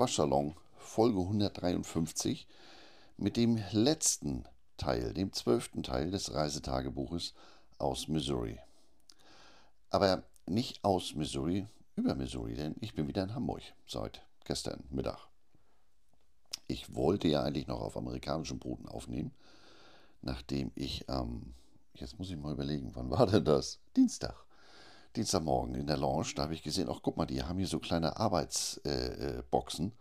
Waschsalon, Folge 153, mit dem letzten Teil, dem zwölften Teil des Reisetagebuches aus Missouri. Aber nicht aus Missouri, über Missouri, denn ich bin wieder in Hamburg seit gestern Mittag. Ich wollte ja eigentlich noch auf amerikanischem Boden aufnehmen, nachdem ich am, ähm, jetzt muss ich mal überlegen, wann war denn das? Dienstag Dienstagmorgen in der Lounge, da habe ich gesehen, ach guck mal, die haben hier so kleine Arbeitsboxen. Äh, äh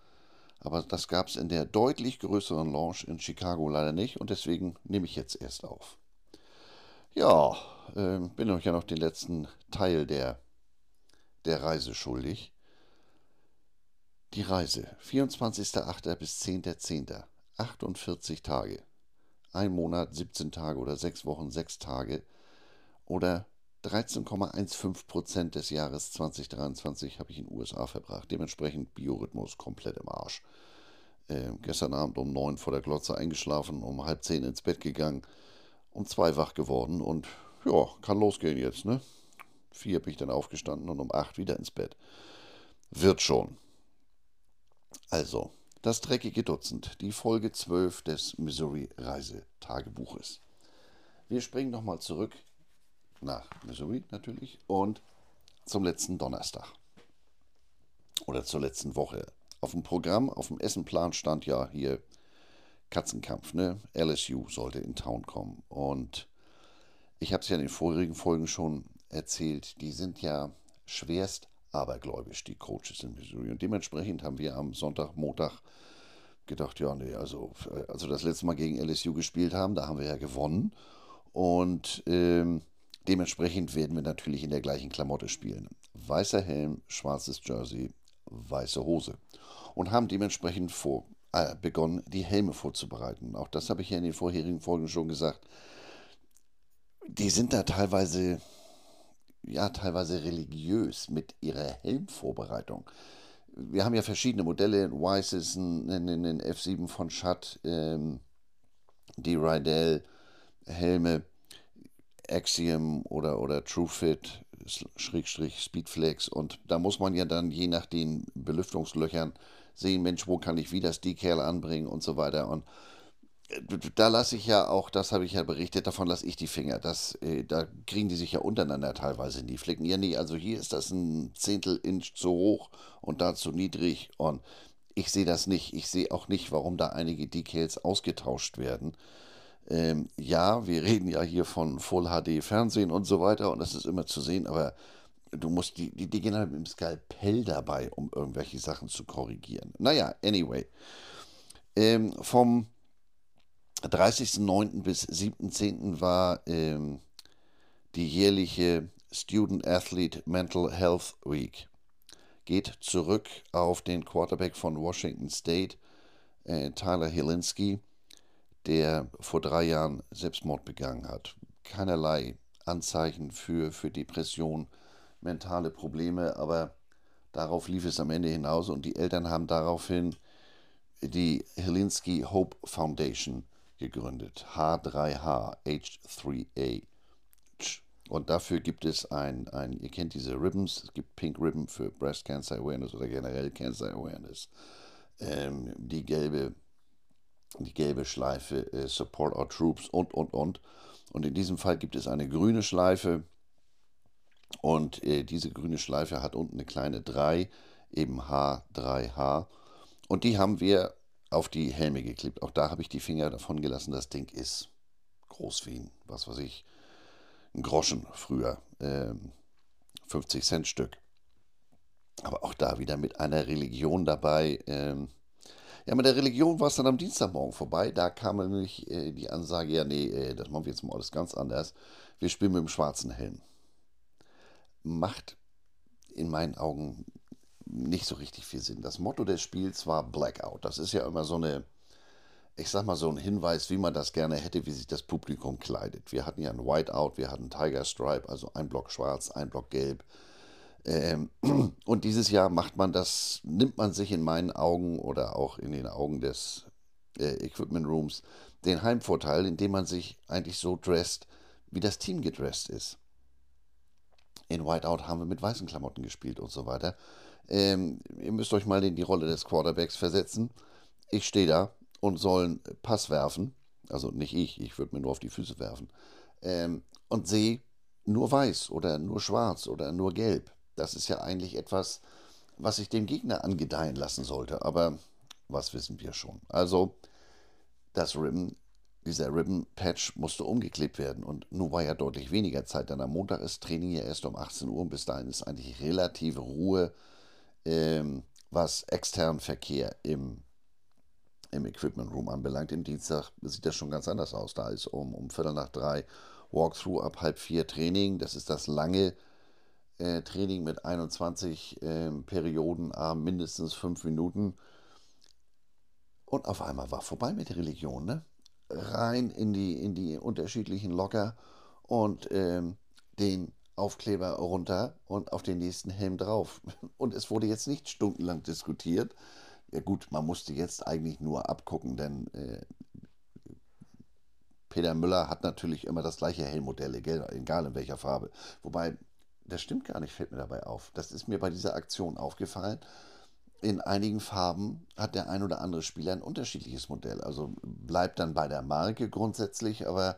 aber das gab es in der deutlich größeren Lounge in Chicago leider nicht und deswegen nehme ich jetzt erst auf. Ja, äh, bin euch ja noch den letzten Teil der, der Reise schuldig. Die Reise, 24.08. bis 10.10., 48 Tage. Ein Monat, 17 Tage oder 6 Wochen, 6 Tage. Oder 13,15 Prozent des Jahres 2023 habe ich in den USA verbracht. Dementsprechend Biorhythmus komplett im Arsch. Äh, gestern Abend um neun vor der Glotze eingeschlafen, um halb zehn ins Bett gegangen, um zwei wach geworden und ja, kann losgehen jetzt, ne? Vier bin ich dann aufgestanden und um acht wieder ins Bett. Wird schon. Also, das dreckige Dutzend, die Folge 12 des Missouri Reisetagebuches. Wir springen nochmal zurück nach Missouri natürlich und zum letzten Donnerstag oder zur letzten Woche. Auf dem Programm, auf dem Essenplan stand ja hier Katzenkampf, ne? LSU sollte in Town kommen. Und ich habe es ja in den vorherigen Folgen schon erzählt, die sind ja schwerst abergläubisch, die Coaches in Missouri. Und dementsprechend haben wir am Sonntag, Montag gedacht, ja, nee, also, also das letzte Mal gegen LSU gespielt haben, da haben wir ja gewonnen. Und ähm, Dementsprechend werden wir natürlich in der gleichen Klamotte spielen. Weißer Helm, schwarzes Jersey, weiße Hose. Und haben dementsprechend vor, äh, begonnen, die Helme vorzubereiten. Auch das habe ich ja in den vorherigen Folgen schon gesagt. Die sind da teilweise, ja, teilweise religiös mit ihrer Helmvorbereitung. Wir haben ja verschiedene Modelle, ein Weißes, ein, ein, ein F7 von Schatt, ähm, die Rydell Helme Axiom oder, oder TrueFit, Schrägstrich Speedflex und da muss man ja dann je nach den Belüftungslöchern sehen, Mensch, wo kann ich wie das Decal anbringen und so weiter und äh, da lasse ich ja auch, das habe ich ja berichtet, davon lasse ich die Finger. Das, äh, da kriegen die sich ja untereinander teilweise in die Flicken. Ja, nee, also hier ist das ein Zehntel Inch zu hoch und da zu niedrig. Und ich sehe das nicht. Ich sehe auch nicht, warum da einige Decals ausgetauscht werden. Ähm, ja, wir reden ja hier von Full HD Fernsehen und so weiter und das ist immer zu sehen, aber du musst die, die, die gehen halt mit dem Skalpell dabei, um irgendwelche Sachen zu korrigieren. Naja, anyway. Ähm, vom 30.09. bis 7.10. war ähm, die jährliche Student Athlete Mental Health Week. Geht zurück auf den Quarterback von Washington State, äh, Tyler Hilinski der vor drei Jahren Selbstmord begangen hat. Keinerlei Anzeichen für, für Depression, mentale Probleme, aber darauf lief es am Ende hinaus und die Eltern haben daraufhin die Helinski Hope Foundation gegründet. H3H, H3A. Und dafür gibt es ein, ein, ihr kennt diese Ribbons, es gibt Pink Ribbon für Breast Cancer Awareness oder generell Cancer Awareness. Ähm, die gelbe die gelbe Schleife äh, Support Our Troops und, und, und. Und in diesem Fall gibt es eine grüne Schleife und äh, diese grüne Schleife hat unten eine kleine 3, eben H3H. Und die haben wir auf die Helme geklebt. Auch da habe ich die Finger davon gelassen. Das Ding ist groß wie ein, was weiß ich, ein Groschen früher. Ähm, 50 Cent Stück. Aber auch da wieder mit einer Religion dabei. Ähm, ja, mit der Religion war es dann am Dienstagmorgen vorbei. Da kam nämlich äh, die Ansage, ja, nee, äh, das machen wir jetzt mal alles ganz anders. Wir spielen mit dem schwarzen Helm. Macht in meinen Augen nicht so richtig viel Sinn. Das Motto des Spiels war Blackout. Das ist ja immer so eine, ich sag mal, so ein Hinweis, wie man das gerne hätte, wie sich das Publikum kleidet. Wir hatten ja ein Whiteout, wir hatten Tiger Stripe, also ein Block schwarz, ein Block gelb. Ähm, und dieses Jahr macht man das, nimmt man sich in meinen Augen oder auch in den Augen des äh, Equipment Rooms den Heimvorteil, indem man sich eigentlich so dresst, wie das Team gedresst ist. In Whiteout haben wir mit weißen Klamotten gespielt und so weiter. Ähm, ihr müsst euch mal in die Rolle des Quarterbacks versetzen. Ich stehe da und soll einen Pass werfen. Also nicht ich, ich würde mir nur auf die Füße werfen. Ähm, und sehe nur weiß oder nur schwarz oder nur gelb. Das ist ja eigentlich etwas, was ich dem Gegner angedeihen lassen sollte. Aber was wissen wir schon? Also, das Ribbon, dieser Ribbon-Patch musste umgeklebt werden. Und nun war ja deutlich weniger Zeit, denn am Montag ist Training ja erst um 18 Uhr und bis dahin ist eigentlich relative Ruhe, ähm, was externen Verkehr im, im Equipment Room anbelangt. Im Dienstag sieht das schon ganz anders aus. Da ist um, um Viertel nach drei Walkthrough ab halb vier Training. Das ist das lange äh, Training mit 21 äh, Perioden, äh, mindestens fünf Minuten. Und auf einmal war vorbei mit der Religion, ne? Rein in die, in die unterschiedlichen Locker und ähm, den Aufkleber runter und auf den nächsten Helm drauf. Und es wurde jetzt nicht stundenlang diskutiert. Ja gut, man musste jetzt eigentlich nur abgucken, denn äh, Peter Müller hat natürlich immer das gleiche Helmmodell, egal in welcher Farbe. Wobei, das stimmt gar nicht, fällt mir dabei auf. Das ist mir bei dieser Aktion aufgefallen. In einigen Farben hat der ein oder andere Spieler ein unterschiedliches Modell. Also bleibt dann bei der Marke grundsätzlich, aber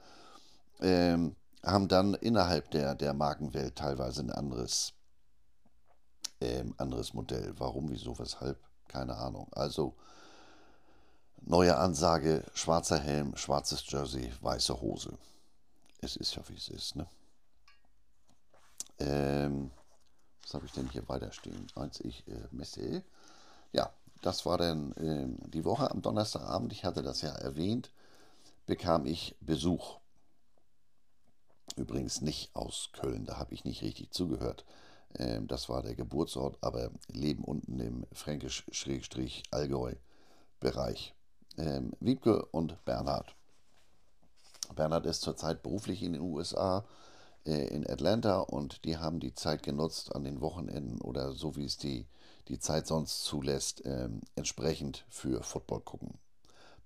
ähm, haben dann innerhalb der, der Markenwelt teilweise ein anderes, ähm, anderes Modell. Warum, wieso, weshalb? Keine Ahnung. Also Neue Ansage, schwarzer Helm, schwarzes Jersey, weiße Hose. Es ist ja, wie es ist, ne? Ähm, was habe ich denn hier weiter stehen? Als ich äh, messe. Ja, das war dann äh, die Woche am Donnerstagabend. Ich hatte das ja erwähnt. Bekam ich Besuch. Übrigens nicht aus Köln, da habe ich nicht richtig zugehört. Ähm, das war der Geburtsort, aber leben unten im Fränkisch-Allgäu-Bereich ähm, Wiebke und Bernhard. Bernhard ist zurzeit beruflich in den USA, in Atlanta und die haben die Zeit genutzt an den Wochenenden oder so wie es die, die Zeit sonst zulässt, ähm, entsprechend für Football gucken.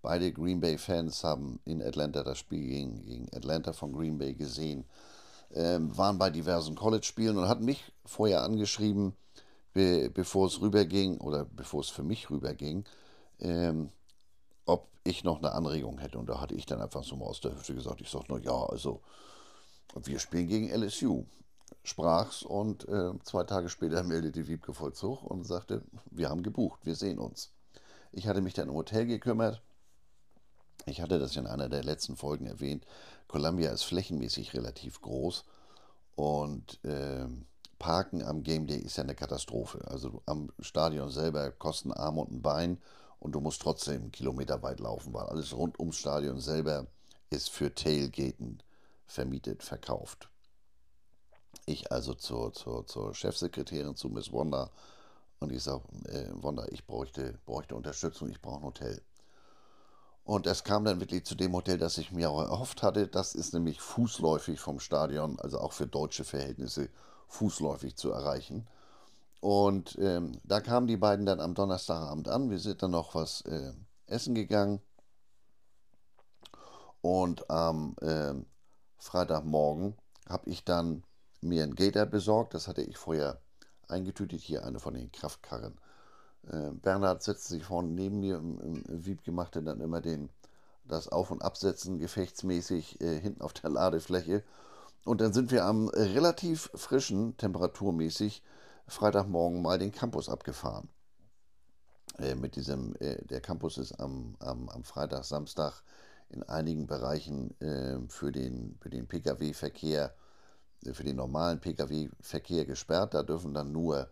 Beide Green Bay Fans haben in Atlanta das Spiel gegen, gegen Atlanta von Green Bay gesehen, ähm, waren bei diversen College-Spielen und hatten mich vorher angeschrieben, be bevor es rüberging oder bevor es für mich rüberging, ähm, ob ich noch eine Anregung hätte. Und da hatte ich dann einfach so mal aus der Hüfte gesagt, ich sage nur, ja, also wir spielen gegen LSU. Sprach's und äh, zwei Tage später meldete Wiebke Vollzug und sagte, wir haben gebucht, wir sehen uns. Ich hatte mich dann im Hotel gekümmert. Ich hatte das in einer der letzten Folgen erwähnt. Columbia ist flächenmäßig relativ groß und äh, Parken am Game Day ist ja eine Katastrophe. Also am Stadion selber kosten Arm und ein Bein und du musst trotzdem kilometerweit laufen, weil alles rund ums Stadion selber ist für Tailgaten vermietet, verkauft. Ich also zur, zur, zur Chefsekretärin, zu Miss Wanda, und ich sage, äh, Wanda, ich bräuchte, bräuchte Unterstützung, ich brauche ein Hotel. Und es kam dann wirklich zu dem Hotel, das ich mir auch erhofft hatte. Das ist nämlich fußläufig vom Stadion, also auch für deutsche Verhältnisse fußläufig zu erreichen. Und ähm, da kamen die beiden dann am Donnerstagabend an. Wir sind dann noch was äh, essen gegangen. Und am äh, Freitagmorgen habe ich dann mir einen Gator besorgt. Das hatte ich vorher eingetütet. Hier eine von den Kraftkarren. Äh, Bernhard setzte sich vorne neben mir im, im Wieb, machte dann immer den, das Auf- und Absetzen gefechtsmäßig äh, hinten auf der Ladefläche. Und dann sind wir am relativ frischen, temperaturmäßig, Freitagmorgen mal den Campus abgefahren. Äh, mit diesem, äh, der Campus ist am, am, am Freitag, Samstag in einigen Bereichen äh, für den, für den Pkw-Verkehr, äh, für den normalen Pkw-Verkehr gesperrt. Da dürfen dann nur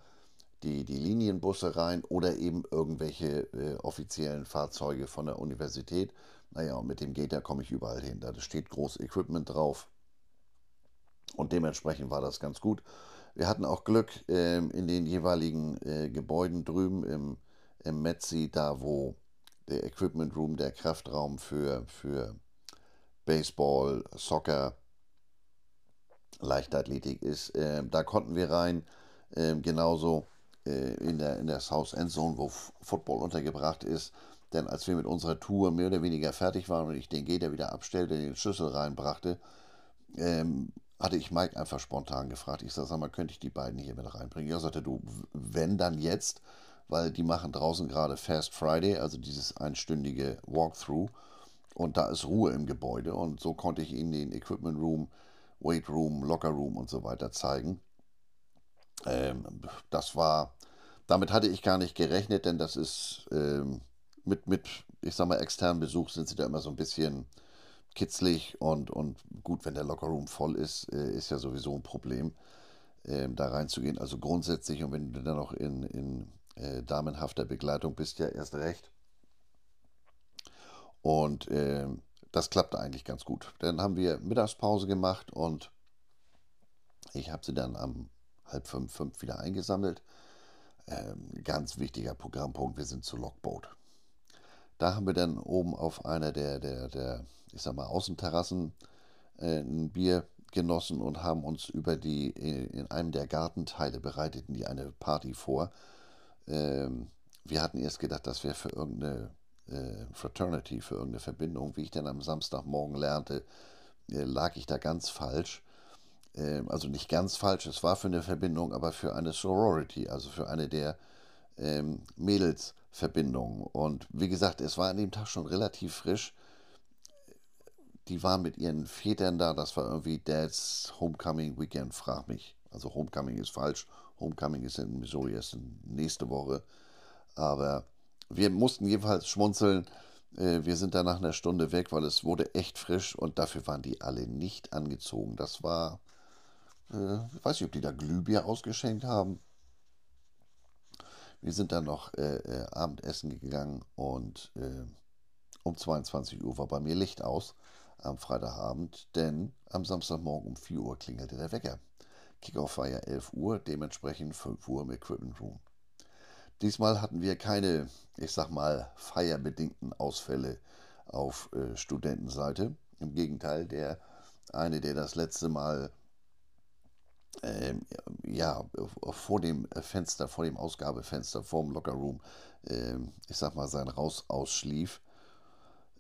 die, die Linienbusse rein oder eben irgendwelche äh, offiziellen Fahrzeuge von der Universität. Naja, und mit dem Gator komme ich überall hin. Da steht groß Equipment drauf. Und dementsprechend war das ganz gut. Wir hatten auch Glück äh, in den jeweiligen äh, Gebäuden drüben im, im Metzi, da wo der Equipment Room, der Kraftraum für, für Baseball, Soccer, Leichtathletik ist. Äh, da konnten wir rein, ähm, genauso äh, in, der, in der South End Zone, wo Football untergebracht ist. Denn als wir mit unserer Tour mehr oder weniger fertig waren und ich den Gator wieder abstellte, den Schlüssel reinbrachte, ähm, hatte ich Mike einfach spontan gefragt. Ich sage, sag mal, könnte ich die beiden hier mit reinbringen? Ja, sagte du, wenn dann jetzt, weil die machen draußen gerade Fast Friday, also dieses einstündige Walkthrough. Und da ist Ruhe im Gebäude. Und so konnte ich ihnen den Equipment Room, Weight Room, Locker Room und so weiter zeigen. Ähm, das war, damit hatte ich gar nicht gerechnet, denn das ist ähm, mit, mit, ich sag mal, externen Besuch sind sie da immer so ein bisschen kitzlig und, und gut, wenn der Lockerroom voll ist, äh, ist ja sowieso ein Problem, äh, da reinzugehen. Also grundsätzlich und wenn du dann noch in, in äh, damenhafter Begleitung bist, ja erst recht. Und äh, das klappte eigentlich ganz gut. Dann haben wir Mittagspause gemacht und ich habe sie dann am halb fünf, fünf wieder eingesammelt. Ähm, ganz wichtiger Programmpunkt, wir sind zu Lockboat. Da haben wir dann oben auf einer der, der, der ich sag mal, Außenterrassen äh, ein Bier genossen und haben uns über die, äh, in einem der Gartenteile bereiteten die eine Party vor. Ähm, wir hatten erst gedacht, das wäre für irgendeine äh, Fraternity, für irgendeine Verbindung. Wie ich dann am Samstagmorgen lernte, äh, lag ich da ganz falsch. Ähm, also nicht ganz falsch, es war für eine Verbindung, aber für eine Sorority, also für eine der ähm, Mädelsverbindungen. Und wie gesagt, es war an dem Tag schon relativ frisch die waren mit ihren Vätern da, das war irgendwie Dad's Homecoming Weekend, frag mich. Also Homecoming ist falsch, Homecoming ist in Missouri erst nächste Woche. Aber wir mussten jedenfalls schmunzeln. Äh, wir sind da nach einer Stunde weg, weil es wurde echt frisch und dafür waren die alle nicht angezogen. Das war, äh, ich weiß nicht, ob die da Glühbier ausgeschenkt haben. Wir sind dann noch äh, äh Abendessen gegangen und äh, um 22 Uhr war bei mir Licht aus am Freitagabend, denn am Samstagmorgen um 4 Uhr klingelte der Wecker. Kickoff war ja 11 Uhr, dementsprechend 5 Uhr im Equipment Room. Diesmal hatten wir keine, ich sag mal, feierbedingten Ausfälle auf äh, Studentenseite. Im Gegenteil, der eine, der das letzte Mal äh, ja, vor dem Fenster, vor dem Ausgabefenster, vor dem Lockerroom, äh, ich sag mal, sein Raus ausschlief,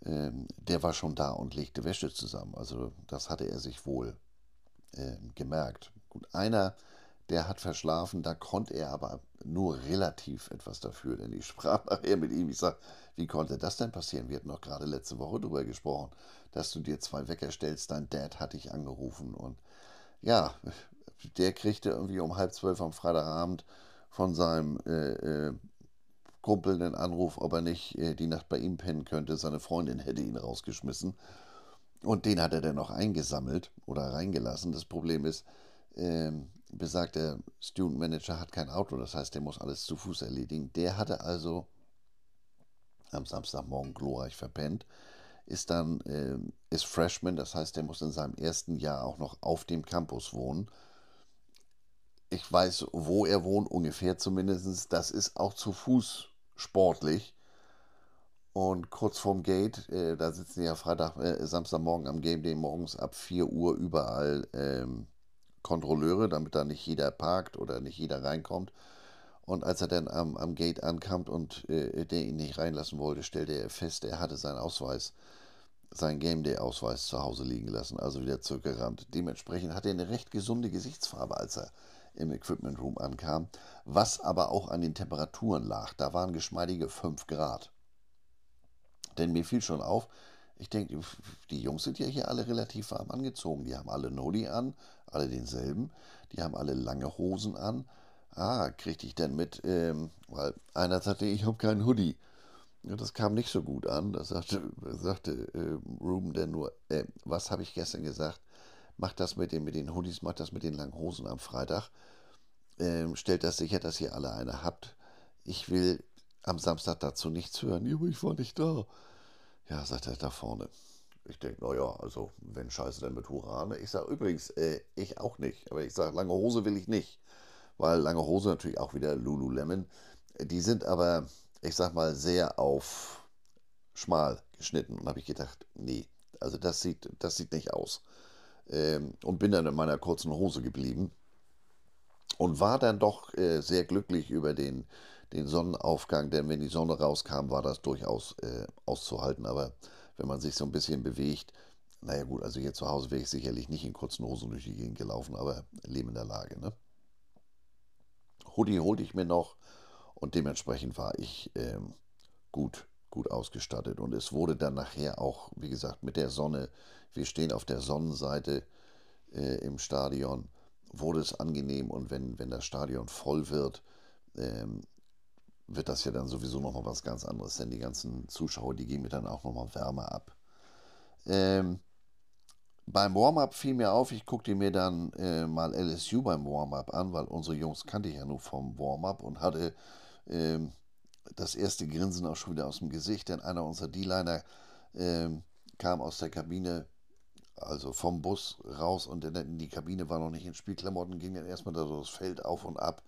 ähm, der war schon da und legte Wäsche zusammen. Also das hatte er sich wohl äh, gemerkt. Gut, einer, der hat verschlafen, da konnte er aber nur relativ etwas dafür, denn ich sprach nachher mit ihm. Ich sage, wie konnte das denn passieren? Wir hatten noch gerade letzte Woche darüber gesprochen, dass du dir zwei Wecker stellst. Dein Dad hat dich angerufen und ja, der kriegte irgendwie um halb zwölf am Freitagabend von seinem äh, äh, Kumpel einen Anruf, ob er nicht äh, die Nacht bei ihm pennen könnte. Seine Freundin hätte ihn rausgeschmissen. Und den hat er dann noch eingesammelt oder reingelassen. Das Problem ist, ähm, besagter Student Manager hat kein Auto, das heißt, der muss alles zu Fuß erledigen. Der hatte also am Samstagmorgen glorreich verpennt, ist dann, äh, ist Freshman, das heißt, der muss in seinem ersten Jahr auch noch auf dem Campus wohnen ich weiß, wo er wohnt, ungefähr zumindest. Das ist auch zu Fuß sportlich. Und kurz vorm Gate, äh, da sitzen ja Freitag, äh, Samstagmorgen am Game Day morgens ab 4 Uhr überall ähm, Kontrolleure, damit da nicht jeder parkt oder nicht jeder reinkommt. Und als er dann am, am Gate ankam und äh, der ihn nicht reinlassen wollte, stellte er fest, er hatte seinen Ausweis, seinen Game Day Ausweis zu Hause liegen lassen, also wieder zurückgerannt. Dementsprechend hat er eine recht gesunde Gesichtsfarbe, als er im Equipment Room ankam, was aber auch an den Temperaturen lag. Da waren geschmeidige 5 Grad. Denn mir fiel schon auf, ich denke, die Jungs sind ja hier alle relativ warm angezogen. Die haben alle Nodi an, alle denselben. Die haben alle lange Hosen an. Ah, kriegte ich denn mit, ähm, weil einer sagte, ich habe keinen Hoodie. Ja, das kam nicht so gut an. Da sagte, sagte äh, Ruben denn nur, äh, was habe ich gestern gesagt? macht das mit den, mit den Hoodies, macht das mit den langen Hosen am Freitag. Ähm, stellt das sicher, dass ihr alle eine habt. Ich will am Samstag dazu nichts hören. Ja, ich war nicht da. Ja, sagt er da vorne. Ich denke, naja, also wenn Scheiße, dann mit Hurra. Ich sage übrigens, äh, ich auch nicht. Aber ich sage, lange Hose will ich nicht. Weil lange Hose natürlich auch wieder Lululemon. Die sind aber, ich sag mal, sehr auf schmal geschnitten. Und habe ich gedacht, nee, also das sieht, das sieht nicht aus ähm, und bin dann in meiner kurzen Hose geblieben und war dann doch äh, sehr glücklich über den, den Sonnenaufgang, denn wenn die Sonne rauskam, war das durchaus äh, auszuhalten. Aber wenn man sich so ein bisschen bewegt, naja gut, also hier zu Hause wäre ich sicherlich nicht in kurzen Hosen durch die Gegend gelaufen, aber Leben in der Lage, ne? Hoodie holte ich mir noch und dementsprechend war ich ähm, gut, gut ausgestattet. Und es wurde dann nachher auch, wie gesagt, mit der Sonne, wir stehen auf der Sonnenseite äh, im Stadion, wurde es angenehm und wenn, wenn das Stadion voll wird, ähm, wird das ja dann sowieso nochmal was ganz anderes, denn die ganzen Zuschauer, die geben mir dann auch nochmal Wärme ab. Ähm, beim Warm-up fiel mir auf, ich guckte mir dann äh, mal LSU beim Warm-up an, weil unsere Jungs kannte ich ja nur vom Warm-up und hatte äh, das erste Grinsen auch schon wieder aus dem Gesicht, denn einer unserer D-Liner äh, kam aus der Kabine, also vom Bus raus und in die Kabine war noch nicht in Spielklamotten, ging dann erstmal das Feld auf und ab.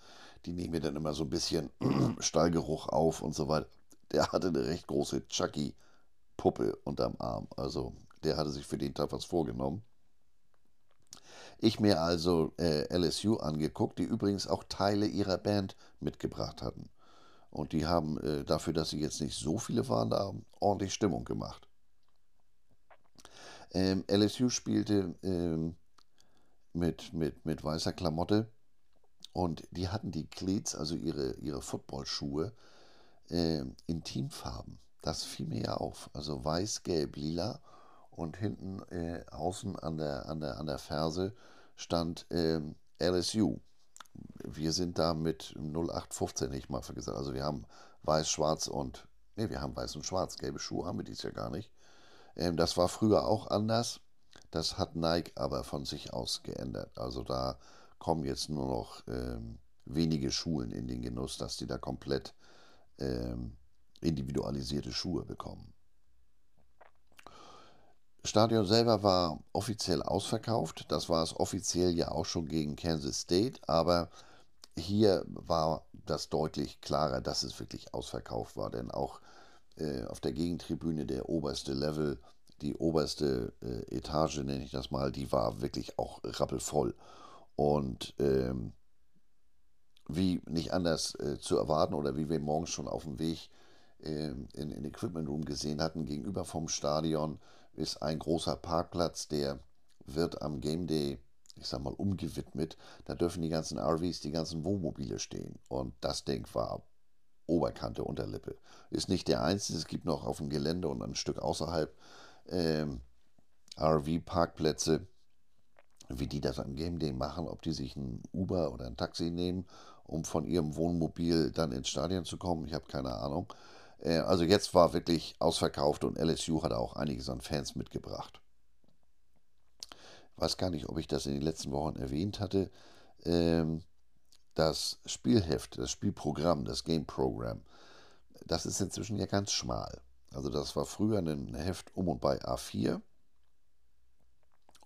Die nehmen mir dann immer so ein bisschen Stallgeruch auf und so weiter. Der hatte eine recht große Chucky-Puppe unterm Arm, also der hatte sich für den Tag was vorgenommen. Ich mir also äh, LSU angeguckt, die übrigens auch Teile ihrer Band mitgebracht hatten. Und die haben äh, dafür, dass sie jetzt nicht so viele waren, da ordentlich Stimmung gemacht. Ähm, LSU spielte ähm, mit, mit, mit weißer Klamotte und die hatten die Cleats, also ihre, ihre Footballschuhe, äh, in Teamfarben. Das fiel mir ja auf. Also weiß, gelb, lila und hinten äh, außen an der, an, der, an der Ferse stand äh, LSU. Wir sind da mit 0815 nicht mal gesagt. Also wir haben weiß, schwarz und, nee, wir haben weiß und schwarz. Gelbe Schuhe haben wir dies ja gar nicht. Ähm, das war früher auch anders. Das hat Nike aber von sich aus geändert. Also da kommen jetzt nur noch ähm, wenige Schulen in den Genuss, dass die da komplett ähm, individualisierte Schuhe bekommen. Stadion selber war offiziell ausverkauft. Das war es offiziell ja auch schon gegen Kansas State, aber hier war das deutlich klarer, dass es wirklich ausverkauft war, denn auch äh, auf der Gegentribüne der oberste Level, die oberste äh, Etage, nenne ich das mal, die war wirklich auch rappelvoll. Und ähm, wie nicht anders äh, zu erwarten oder wie wir morgens schon auf dem Weg äh, in, in Equipment Room gesehen hatten, gegenüber vom Stadion ist ein großer Parkplatz, der wird am Game Day, ich sag mal, umgewidmet. Da dürfen die ganzen RVs, die ganzen Wohnmobile stehen. Und das Ding war Oberkante Unterlippe. Ist nicht der einzige, es gibt noch auf dem Gelände und ein Stück außerhalb ähm, RV-Parkplätze, wie die das am Game Day machen, ob die sich ein Uber oder ein Taxi nehmen, um von ihrem Wohnmobil dann ins Stadion zu kommen. Ich habe keine Ahnung. Äh, also jetzt war wirklich ausverkauft und LSU hat auch einiges an Fans mitgebracht. Ich weiß gar nicht, ob ich das in den letzten Wochen erwähnt hatte. Ähm, das Spielheft, das Spielprogramm, das Game Program, das ist inzwischen ja ganz schmal. Also das war früher ein Heft um und bei A4.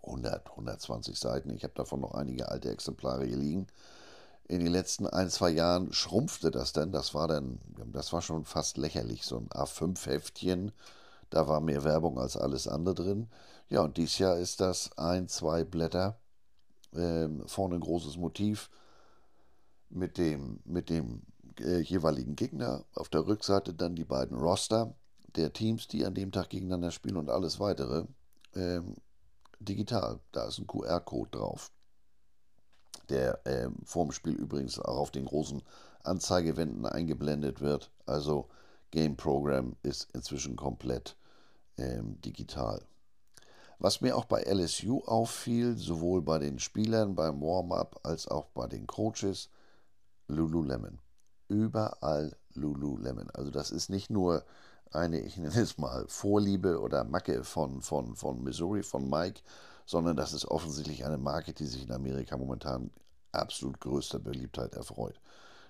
100, 120 Seiten. Ich habe davon noch einige alte Exemplare hier liegen in den letzten ein, zwei Jahren schrumpfte das dann. Das war dann, das war schon fast lächerlich, so ein A5-Heftchen. Da war mehr Werbung als alles andere drin. Ja, und dieses Jahr ist das ein, zwei Blätter, ähm, vorne ein großes Motiv mit dem, mit dem äh, jeweiligen Gegner. Auf der Rückseite dann die beiden Roster der Teams, die an dem Tag gegeneinander spielen und alles weitere. Ähm, digital, da ist ein QR-Code drauf der äh, vorm Spiel übrigens auch auf den großen Anzeigewänden eingeblendet wird. Also Game Program ist inzwischen komplett ähm, digital. Was mir auch bei LSU auffiel, sowohl bei den Spielern beim Warm-up als auch bei den Coaches, Lululemon. Überall Lululemon. Also das ist nicht nur eine, ich nenne es mal, Vorliebe oder Macke von, von, von Missouri, von Mike, sondern das ist offensichtlich eine Marke, die sich in Amerika momentan absolut größter Beliebtheit erfreut.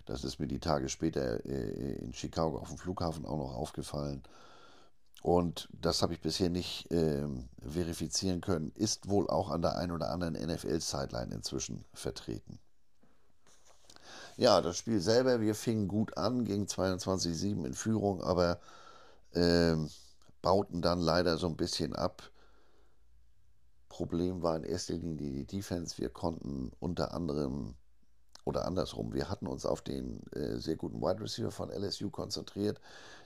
Das ist mir die Tage später äh, in Chicago auf dem Flughafen auch noch aufgefallen. Und das habe ich bisher nicht äh, verifizieren können, ist wohl auch an der einen oder anderen NFL-Sideline inzwischen vertreten. Ja, das Spiel selber, wir fingen gut an, gegen 22-7 in Führung, aber äh, bauten dann leider so ein bisschen ab. Problem war in erster Linie die Defense. Wir konnten unter anderem oder andersrum, wir hatten uns auf den äh, sehr guten Wide Receiver von LSU konzentriert.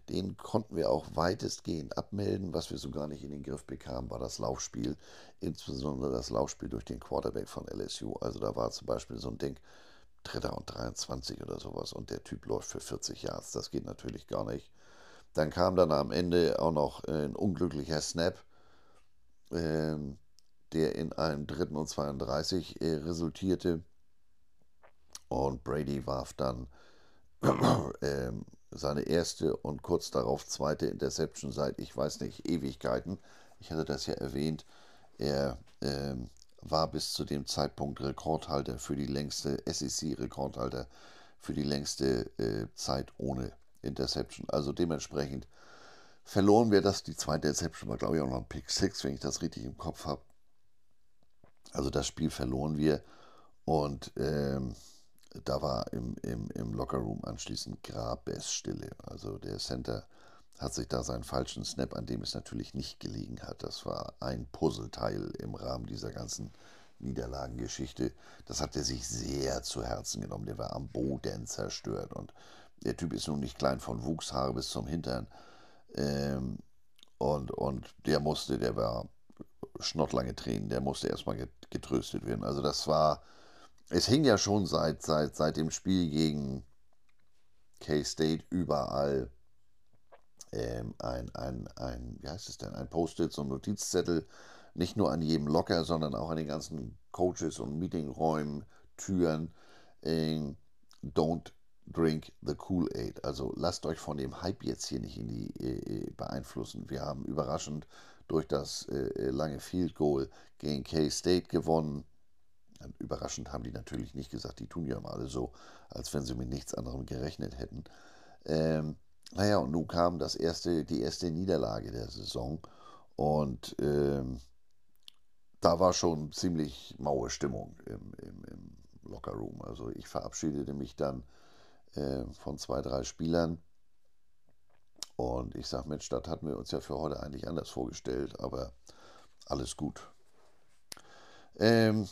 Den konnten wir auch weitestgehend abmelden. Was wir so gar nicht in den Griff bekamen, war das Laufspiel, insbesondere das Laufspiel durch den Quarterback von LSU. Also da war zum Beispiel so ein Ding, Dritter und 23 oder sowas und der Typ läuft für 40 Yards. Das geht natürlich gar nicht. Dann kam dann am Ende auch noch ein unglücklicher Snap, ähm, der in einem dritten und 32 äh, resultierte. Und Brady warf dann ähm, seine erste und kurz darauf zweite Interception seit, ich weiß nicht, Ewigkeiten. Ich hatte das ja erwähnt. Er ähm, war bis zu dem Zeitpunkt Rekordhalter für die längste, SEC-Rekordhalter für die längste äh, Zeit ohne Interception. Also dementsprechend verloren wir das. Die zweite Interception war, glaube ich, auch noch ein Pick 6, wenn ich das richtig im Kopf habe. Also das Spiel verloren wir und ähm, da war im, im, im Lockerroom anschließend Grabesstille. Also der Center hat sich da seinen falschen Snap, an dem es natürlich nicht gelegen hat. Das war ein Puzzleteil im Rahmen dieser ganzen Niederlagengeschichte. Das hat er sich sehr zu Herzen genommen. Der war am Boden zerstört. Und der Typ ist nun nicht klein von Wuchshaare bis zum Hintern. Ähm, und, und der musste, der war schnottlange Tränen, der musste erstmal getröstet werden. Also das war, es hing ja schon seit, seit, seit dem Spiel gegen K-State überall ähm, ein, ein, ein, wie heißt es denn, ein Post-it, so ein Notizzettel, nicht nur an jedem Locker, sondern auch an den ganzen Coaches und Meetingräumen, Türen. Äh, don't drink the Kool-Aid. Also lasst euch von dem Hype jetzt hier nicht in die äh, äh beeinflussen. Wir haben überraschend durch das äh, äh, lange Field Goal gegen K-State gewonnen. Überraschend haben die natürlich nicht gesagt, die tun ja immer alle so, als wenn sie mit nichts anderem gerechnet hätten. Ähm, naja, und nun kam das erste, die erste Niederlage der Saison und ähm, da war schon ziemlich maue Stimmung im, im, im Lockerroom. Also ich verabschiedete mich dann äh, von zwei, drei Spielern und ich sage, Mensch, das hatten wir uns ja für heute eigentlich anders vorgestellt, aber alles gut. Ähm,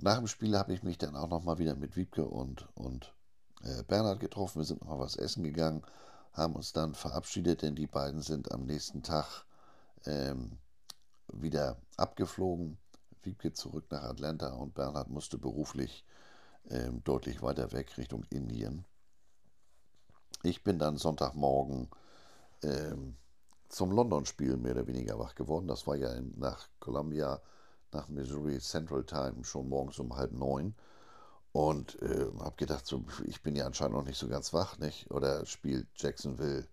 nach dem Spiel habe ich mich dann auch nochmal wieder mit Wiebke und, und äh, Bernhard getroffen. Wir sind nochmal was essen gegangen haben uns dann verabschiedet, denn die beiden sind am nächsten Tag ähm, wieder abgeflogen. Wiebke zurück nach Atlanta und Bernhard musste beruflich ähm, deutlich weiter weg Richtung Indien. Ich bin dann Sonntagmorgen ähm, zum London-Spiel mehr oder weniger wach geworden. Das war ja nach Columbia, nach Missouri Central Time schon morgens um halb neun. Und äh, habe gedacht, so, ich bin ja anscheinend noch nicht so ganz wach, nicht? Oder spielt Jacksonville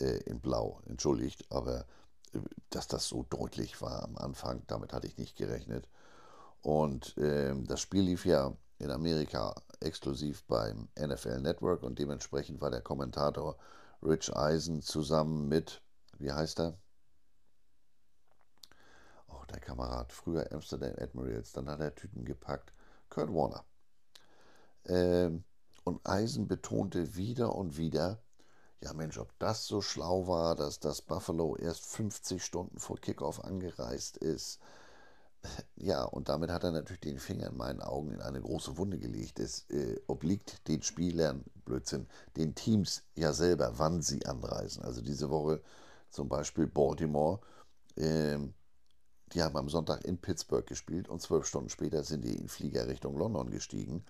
äh, in Blau, entschuldigt, aber äh, dass das so deutlich war am Anfang, damit hatte ich nicht gerechnet. Und ähm, das Spiel lief ja in Amerika exklusiv beim NFL Network und dementsprechend war der Kommentator Rich Eisen zusammen mit, wie heißt er? Oh, der Kamerad, früher Amsterdam Admirals, dann hat er Tüten gepackt. Kurt Warner. Ähm, und Eisen betonte wieder und wieder, ja Mensch, ob das so schlau war, dass das Buffalo erst 50 Stunden vor Kickoff angereist ist. Ja, und damit hat er natürlich den Finger in meinen Augen in eine große Wunde gelegt. Es äh, obliegt den Spielern, Blödsinn, den Teams ja selber, wann sie anreisen. Also diese Woche zum Beispiel Baltimore, äh, die haben am Sonntag in Pittsburgh gespielt und zwölf Stunden später sind die in Flieger Richtung London gestiegen.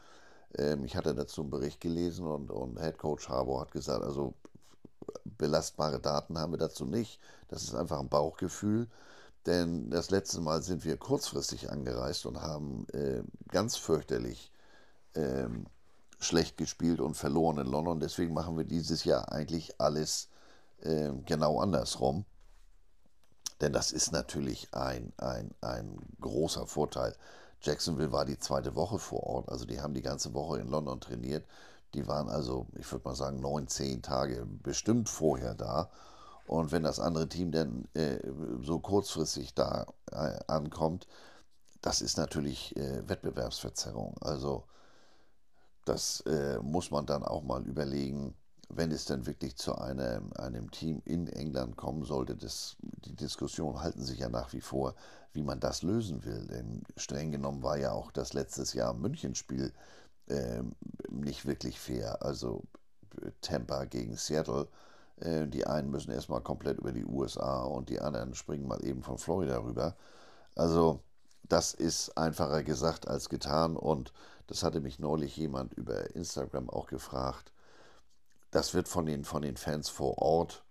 Ähm, ich hatte dazu einen Bericht gelesen und, und Head Coach Harbour hat gesagt, also belastbare Daten haben wir dazu nicht. Das ist einfach ein Bauchgefühl. Denn das letzte Mal sind wir kurzfristig angereist und haben äh, ganz fürchterlich äh, schlecht gespielt und verloren in London. Deswegen machen wir dieses Jahr eigentlich alles äh, genau andersrum. Denn das ist natürlich ein, ein, ein großer Vorteil. Jacksonville war die zweite Woche vor Ort, also die haben die ganze Woche in London trainiert. Die waren also, ich würde mal sagen, neun, zehn Tage bestimmt vorher da. Und wenn das andere Team dann äh, so kurzfristig da äh, ankommt, das ist natürlich äh, Wettbewerbsverzerrung. Also das äh, muss man dann auch mal überlegen, wenn es denn wirklich zu einem, einem Team in England kommen sollte. Das, die Diskussionen halten sich ja nach wie vor, wie man das lösen will. Denn streng genommen war ja auch das letztes Jahr Münchenspiel ähm, nicht wirklich fair. Also Tampa gegen Seattle. Äh, die einen müssen erstmal komplett über die USA und die anderen springen mal eben von Florida rüber. Also das ist einfacher gesagt als getan und das hatte mich neulich jemand über Instagram auch gefragt. Das wird von den, von den Fans vor Ort,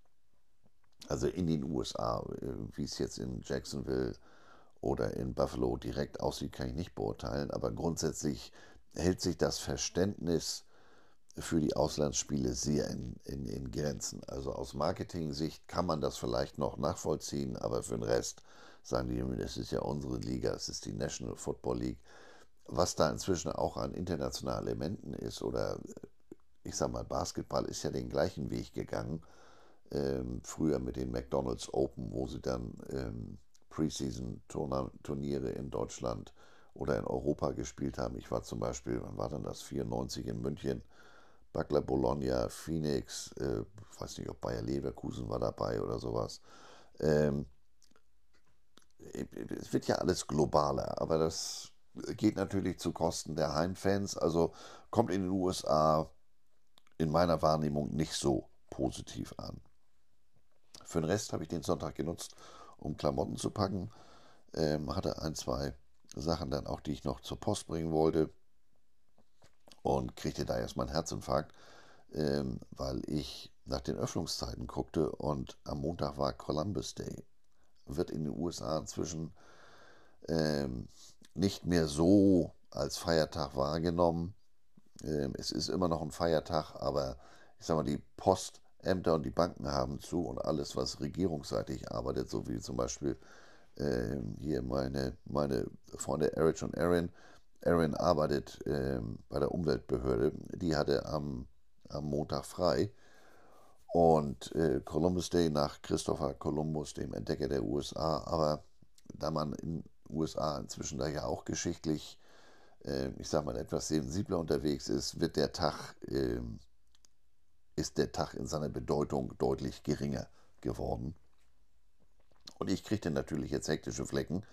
also in den USA, äh, wie es jetzt in Jacksonville oder in Buffalo direkt aussieht, kann ich nicht beurteilen, aber grundsätzlich hält sich das Verständnis für die Auslandsspiele sehr in, in, in Grenzen. Also aus Marketing-Sicht kann man das vielleicht noch nachvollziehen, aber für den Rest sagen die, es ist ja unsere Liga, es ist die National Football League. Was da inzwischen auch an internationalen Elementen ist, oder ich sag mal, Basketball ist ja den gleichen Weg gegangen. Ähm, früher mit den McDonalds Open, wo sie dann ähm, Preseason-Turniere in Deutschland oder in Europa gespielt haben. Ich war zum Beispiel, wann war denn das? 94 in München. Backler Bologna, Phoenix, äh, weiß nicht, ob Bayer Leverkusen war dabei oder sowas. Ähm, es wird ja alles globaler, aber das geht natürlich zu Kosten der Heimfans. Also kommt in den USA in meiner Wahrnehmung nicht so positiv an. Für den Rest habe ich den Sonntag genutzt, um Klamotten zu packen. Ähm, hatte ein, zwei Sachen dann auch, die ich noch zur Post bringen wollte. Und kriegte da erstmal einen Herzinfarkt, ähm, weil ich nach den Öffnungszeiten guckte und am Montag war Columbus Day. Wird in den USA inzwischen ähm, nicht mehr so als Feiertag wahrgenommen. Ähm, es ist immer noch ein Feiertag, aber ich sag mal, die Postämter und die Banken haben zu und alles, was regierungsseitig arbeitet, so wie zum Beispiel ähm, hier meine, meine Freunde Erich und Aaron. Aaron arbeitet ähm, bei der Umweltbehörde. Die hatte am, am Montag frei. Und äh, Columbus Day nach Christopher Columbus, dem Entdecker der USA. Aber da man in USA inzwischen da ja auch geschichtlich, äh, ich sag mal, etwas sensibler unterwegs ist, wird der Tag, äh, ist der Tag in seiner Bedeutung deutlich geringer geworden. Und ich kriegte natürlich jetzt hektische Flecken.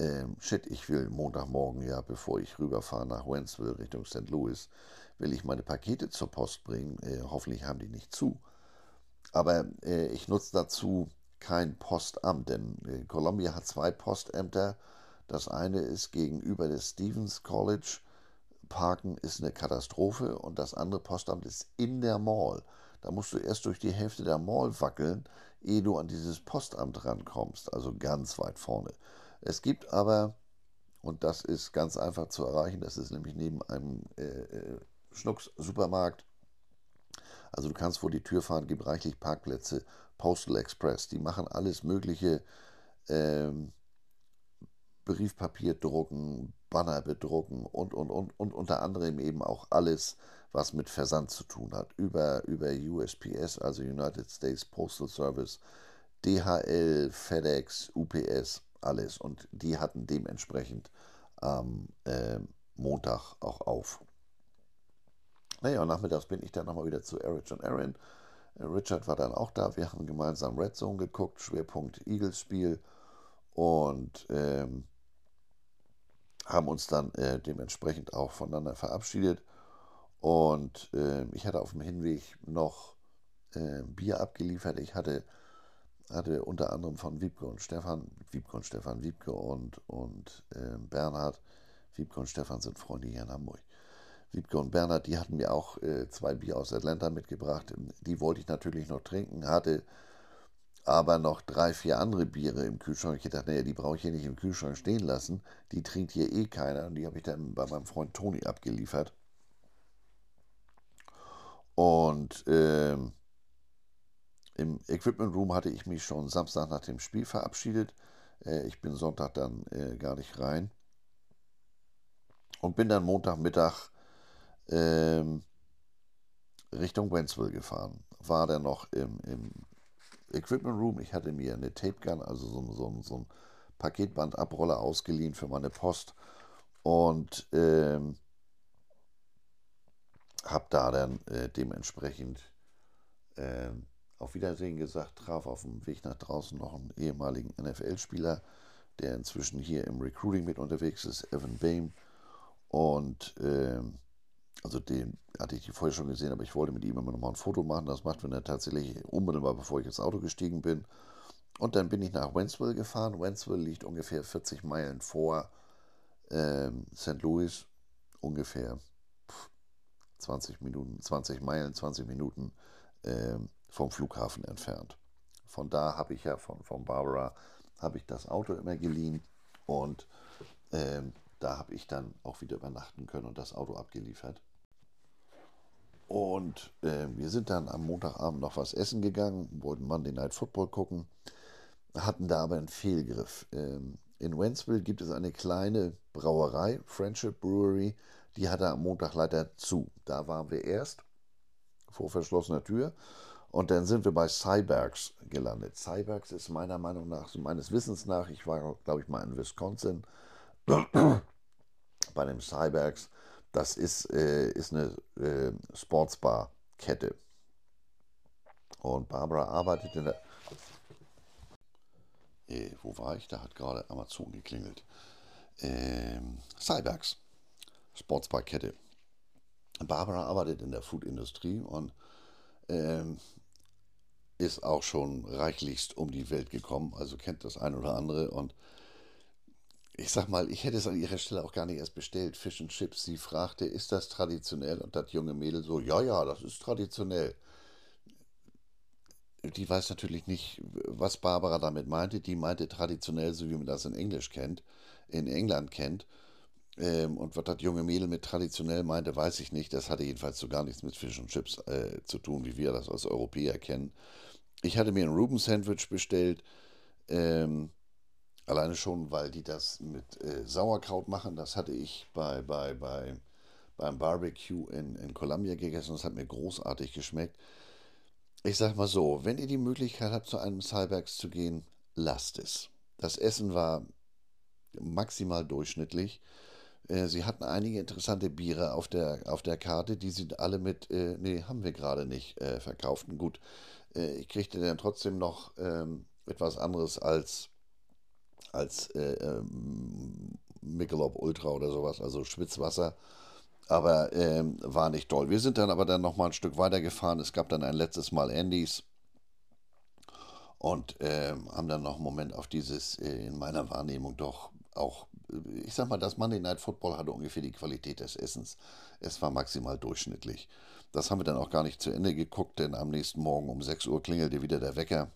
Ähm, shit, ich will Montagmorgen, ja, bevor ich rüberfahre nach Wentzville Richtung St. Louis, will ich meine Pakete zur Post bringen. Äh, hoffentlich haben die nicht zu. Aber äh, ich nutze dazu kein Postamt, denn äh, Columbia hat zwei Postämter. Das eine ist gegenüber des Stevens College. Parken ist eine Katastrophe und das andere Postamt ist in der Mall. Da musst du erst durch die Hälfte der Mall wackeln, ehe du an dieses Postamt rankommst, also ganz weit vorne. Es gibt aber, und das ist ganz einfach zu erreichen, das ist nämlich neben einem äh, äh, Schnucks-Supermarkt, also du kannst vor die Tür fahren, gibt reichlich Parkplätze, Postal Express, die machen alles Mögliche, ähm, Briefpapier drucken, Banner bedrucken und, und, und, und unter anderem eben auch alles, was mit Versand zu tun hat. Über, über USPS, also United States Postal Service, DHL, FedEx, UPS, alles. Und die hatten dementsprechend am äh, Montag auch auf. Naja, nachmittags bin ich dann nochmal wieder zu Eric und Aaron. Äh, Richard war dann auch da. Wir haben gemeinsam Red Zone geguckt, Schwerpunkt Eagles-Spiel. Und ähm, haben uns dann äh, dementsprechend auch voneinander verabschiedet. Und äh, ich hatte auf dem Hinweg noch äh, Bier abgeliefert. Ich hatte, hatte unter anderem von Wiebke und Stefan, Wiebke und Stefan, Wiebke und, und äh, Bernhard, Wiebke und Stefan sind Freunde hier in Hamburg. Wiebke und Bernhard, die hatten mir auch äh, zwei Bier aus Atlanta mitgebracht. Die wollte ich natürlich noch trinken, hatte aber noch drei, vier andere Biere im Kühlschrank. Ich dachte, naja, die brauche ich hier nicht im Kühlschrank stehen lassen. Die trinkt hier eh keiner. Und die habe ich dann bei meinem Freund Toni abgeliefert. Und ähm, im Equipment Room hatte ich mich schon Samstag nach dem Spiel verabschiedet. Äh, ich bin Sonntag dann äh, gar nicht rein. Und bin dann Montagmittag ähm, Richtung Wentzville gefahren. War dann noch im, im Equipment Room. Ich hatte mir eine Tape Gun, also so, so, so ein Paketbandabroller ausgeliehen für meine Post. Und ähm, habe da dann äh, dementsprechend äh, auf Wiedersehen gesagt, traf auf dem Weg nach draußen noch einen ehemaligen NFL-Spieler, der inzwischen hier im Recruiting mit unterwegs ist, Evan Bame. Und äh, also den hatte ich vorher schon gesehen, aber ich wollte mit ihm immer noch mal ein Foto machen. Das machten wir tatsächlich unmittelbar, bevor ich ins Auto gestiegen bin. Und dann bin ich nach Wentzville gefahren. Wentzville liegt ungefähr 40 Meilen vor ähm, St. Louis, ungefähr 20 Minuten, 20 Meilen, 20 Minuten ähm, vom Flughafen entfernt. Von da habe ich ja von, von Barbara habe ich das Auto immer geliehen und ähm, da habe ich dann auch wieder übernachten können und das Auto abgeliefert. Und äh, wir sind dann am Montagabend noch was essen gegangen, wollten Monday Night Football gucken, hatten da aber einen Fehlgriff. Ähm, in Wentzville gibt es eine kleine Brauerei, Friendship Brewery, die hatte am Montag leider zu. Da waren wir erst vor verschlossener Tür und dann sind wir bei Cybergs gelandet. Cybergs ist meiner Meinung nach, meines Wissens nach, ich war glaube ich mal in Wisconsin bei dem Cybergs, das ist, äh, ist eine äh, Sportsbar-Kette. Und Barbara arbeitet in der. Äh, wo war ich? Da hat gerade Amazon geklingelt. Ähm, Cybergs, Sportsbar-Kette. Barbara arbeitet in der Food-Industrie und ähm, ist auch schon reichlichst um die Welt gekommen, also kennt das ein oder andere und ich sag mal, ich hätte es an ihrer Stelle auch gar nicht erst bestellt. Fish and Chips. Sie fragte, ist das traditionell? Und das junge Mädel so, ja, ja, das ist traditionell. Die weiß natürlich nicht, was Barbara damit meinte. Die meinte traditionell, so wie man das in Englisch kennt, in England kennt. Ähm, und was das junge Mädel mit traditionell meinte, weiß ich nicht. Das hatte jedenfalls so gar nichts mit Fish and Chips äh, zu tun, wie wir das als Europäer kennen. Ich hatte mir ein Ruben-Sandwich bestellt. Ähm, Alleine schon, weil die das mit äh, Sauerkraut machen. Das hatte ich bei, bei, bei, beim Barbecue in, in Columbia gegessen. Das hat mir großartig geschmeckt. Ich sag mal so, wenn ihr die Möglichkeit habt, zu einem Cybergs zu gehen, lasst es. Das Essen war maximal durchschnittlich. Äh, sie hatten einige interessante Biere auf der, auf der Karte, die sind alle mit, äh, nee, haben wir gerade nicht äh, verkauft. Gut, äh, ich kriegte dann trotzdem noch ähm, etwas anderes als als äh, ähm, Michelob Ultra oder sowas, also Schwitzwasser. Aber ähm, war nicht toll. Wir sind dann aber dann nochmal ein Stück weiter gefahren. Es gab dann ein letztes Mal Andys und ähm, haben dann noch einen Moment auf dieses äh, in meiner Wahrnehmung doch auch, ich sag mal, das Monday Night Football hatte ungefähr die Qualität des Essens. Es war maximal durchschnittlich. Das haben wir dann auch gar nicht zu Ende geguckt, denn am nächsten Morgen um 6 Uhr klingelte wieder der Wecker.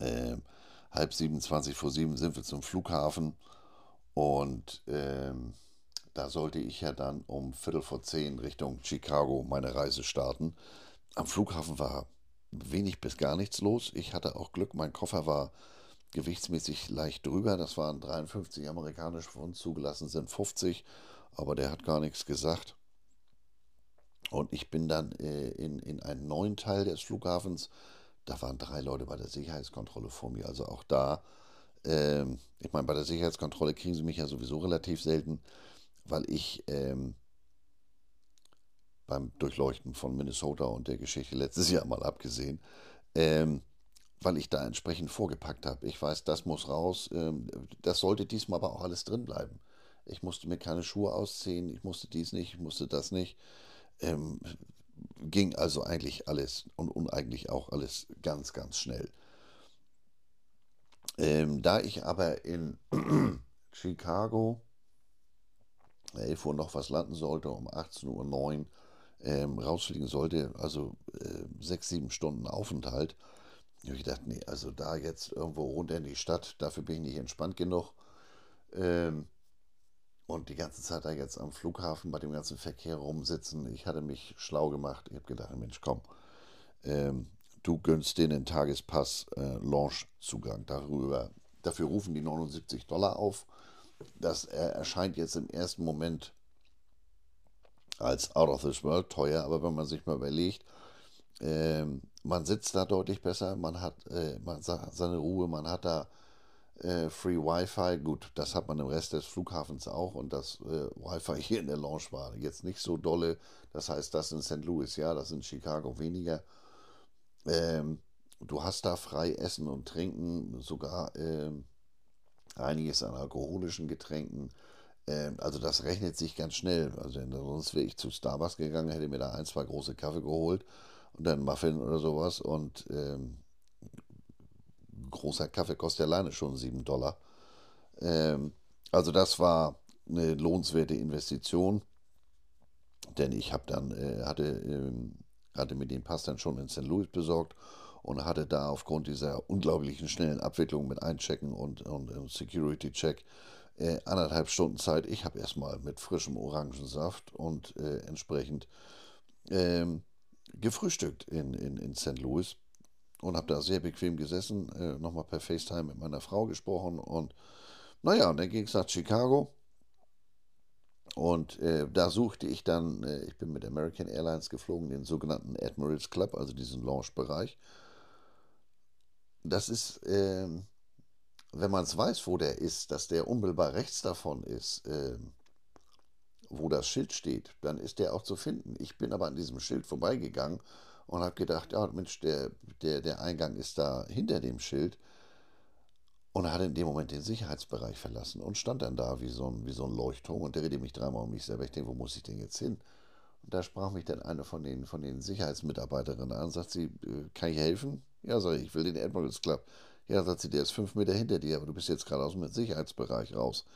Ähm, halb sieben, zwanzig vor sieben sind wir zum Flughafen und ähm, da sollte ich ja dann um Viertel vor zehn Richtung Chicago meine Reise starten. Am Flughafen war wenig bis gar nichts los. Ich hatte auch Glück, mein Koffer war gewichtsmäßig leicht drüber. Das waren 53 amerikanische Pfund, zugelassen sind 50, aber der hat gar nichts gesagt. Und ich bin dann äh, in, in einen neuen Teil des Flughafens da waren drei Leute bei der Sicherheitskontrolle vor mir. Also auch da, ähm, ich meine, bei der Sicherheitskontrolle kriegen sie mich ja sowieso relativ selten, weil ich ähm, beim Durchleuchten von Minnesota und der Geschichte letztes Jahr mal abgesehen, ähm, weil ich da entsprechend vorgepackt habe. Ich weiß, das muss raus. Ähm, das sollte diesmal aber auch alles drin bleiben. Ich musste mir keine Schuhe ausziehen, ich musste dies nicht, ich musste das nicht. Ähm, ging also eigentlich alles und, und eigentlich auch alles ganz, ganz schnell. Ähm, da ich aber in Chicago 11 Uhr noch was landen sollte, um 18.09 Uhr ähm, rausfliegen sollte, also äh, sechs, sieben Stunden Aufenthalt, habe ich gedacht, nee, also da jetzt irgendwo runter in die Stadt, dafür bin ich nicht entspannt genug. Ähm, und die ganze Zeit da jetzt am Flughafen bei dem ganzen Verkehr rumsitzen. Ich hatte mich schlau gemacht. Ich habe gedacht, Mensch, komm, ähm, du gönnst denen den Tagespass äh, Launch-Zugang. Darüber, dafür rufen die 79 Dollar auf. Das äh, erscheint jetzt im ersten Moment als out of this world teuer, aber wenn man sich mal überlegt, äh, man sitzt da deutlich besser, man hat äh, man seine Ruhe, man hat da äh, Free Wi-Fi, gut, das hat man im Rest des Flughafens auch und das äh, Wi-Fi hier in der Lounge war jetzt nicht so dolle. Das heißt, das in St. Louis, ja, das in Chicago weniger. Ähm, du hast da frei Essen und Trinken, sogar ähm, einiges an alkoholischen Getränken. Ähm, also das rechnet sich ganz schnell. Also sonst wäre ich zu Starbucks gegangen, hätte mir da ein, zwei große Kaffee geholt und dann Muffin oder sowas. Und ähm, großer Kaffee kostet alleine schon 7 Dollar. Ähm, also das war eine lohnenswerte Investition, denn ich habe dann, äh, hatte, ähm, hatte mir den Pass dann schon in St. Louis besorgt und hatte da aufgrund dieser unglaublichen schnellen Abwicklung mit Einchecken und, und, und Security-Check äh, anderthalb Stunden Zeit. Ich habe erstmal mit frischem Orangensaft und äh, entsprechend ähm, gefrühstückt in, in, in St. Louis und habe da sehr bequem gesessen, äh, nochmal per FaceTime mit meiner Frau gesprochen und naja, und dann ging es nach Chicago und äh, da suchte ich dann, äh, ich bin mit American Airlines geflogen, den sogenannten Admirals Club, also diesen Lounge-Bereich. Das ist, ähm, wenn man es weiß, wo der ist, dass der unmittelbar rechts davon ist, ähm, wo das Schild steht, dann ist der auch zu finden. Ich bin aber an diesem Schild vorbeigegangen und habe gedacht, ja Mensch, der, der, der Eingang ist da hinter dem Schild. Und er hat in dem Moment den Sicherheitsbereich verlassen und stand dann da wie so ein, wie so ein Leuchtturm und drehte mich dreimal um mich selber. Ich denke, wo muss ich denn jetzt hin? Und da sprach mich dann eine von den, von den Sicherheitsmitarbeiterinnen an und sagt sie, äh, kann ich helfen? Ja, sag ich, ich will den Admirals Club. Ja, sagt sie, der ist fünf Meter hinter dir, aber du bist jetzt gerade aus dem Sicherheitsbereich raus.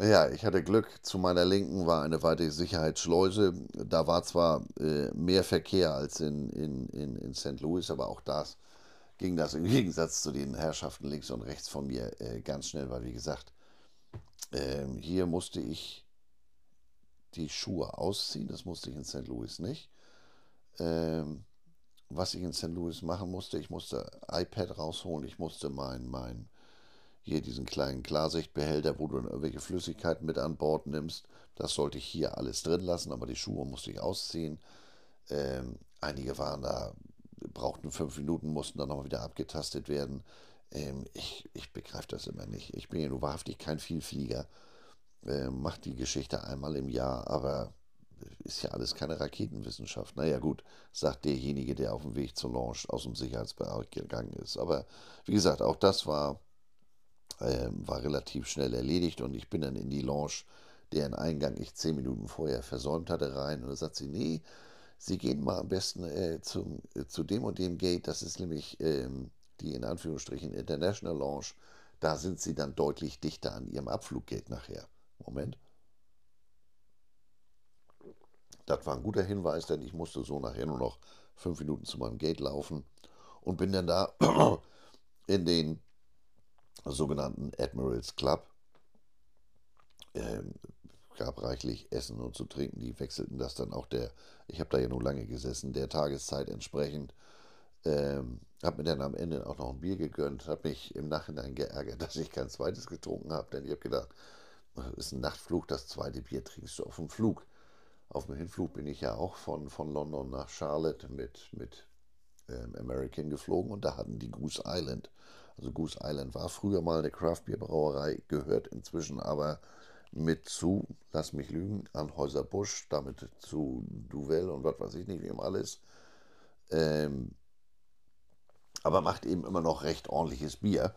Ja, ich hatte Glück. Zu meiner Linken war eine weitere Sicherheitsschleuse. Da war zwar äh, mehr Verkehr als in, in, in, in St. Louis, aber auch das ging das im Gegensatz zu den Herrschaften links und rechts von mir äh, ganz schnell, weil wie gesagt, äh, hier musste ich die Schuhe ausziehen. Das musste ich in St. Louis nicht. Ähm, was ich in St. Louis machen musste, ich musste iPad rausholen, ich musste mein, mein hier diesen kleinen Klarsichtbehälter, wo du dann irgendwelche Flüssigkeiten mit an Bord nimmst. Das sollte ich hier alles drin lassen, aber die Schuhe musste ich ausziehen. Ähm, einige waren da, brauchten fünf Minuten, mussten dann nochmal wieder abgetastet werden. Ähm, ich ich begreife das immer nicht. Ich bin ja nur wahrhaftig kein Vielflieger. Ähm, macht die Geschichte einmal im Jahr, aber ist ja alles keine Raketenwissenschaft. Naja, gut, sagt derjenige, der auf dem Weg zur Launch aus dem Sicherheitsbereich gegangen ist. Aber wie gesagt, auch das war äh, war relativ schnell erledigt und ich bin dann in die Lounge, deren Eingang ich zehn Minuten vorher versäumt hatte, rein und da sagt sie, nee, Sie gehen mal am besten äh, zum, äh, zu dem und dem Gate, das ist nämlich ähm, die in Anführungsstrichen International Lounge, da sind Sie dann deutlich dichter an Ihrem Abfluggate nachher. Moment. Das war ein guter Hinweis, denn ich musste so nachher nur noch fünf Minuten zu meinem Gate laufen und bin dann da in den sogenannten Admirals Club. Ähm, gab reichlich Essen und zu trinken. Die wechselten das dann auch der, ich habe da ja nur lange gesessen, der Tageszeit entsprechend. Ähm, habe mir dann am Ende auch noch ein Bier gegönnt, habe mich im Nachhinein geärgert, dass ich kein zweites getrunken habe, denn ich habe gedacht, das ist ein Nachtflug, das zweite Bier trinkst du auf dem Flug. Auf dem Hinflug bin ich ja auch von, von London nach Charlotte mit, mit ähm, American geflogen und da hatten die Goose Island also Goose Island war früher mal eine Craftbeer-Brauerei, gehört inzwischen aber mit zu, lass mich lügen, an Häuser Busch, damit zu Duvel und was weiß ich nicht, wie immer alles. Ähm, aber macht eben immer noch recht ordentliches Bier.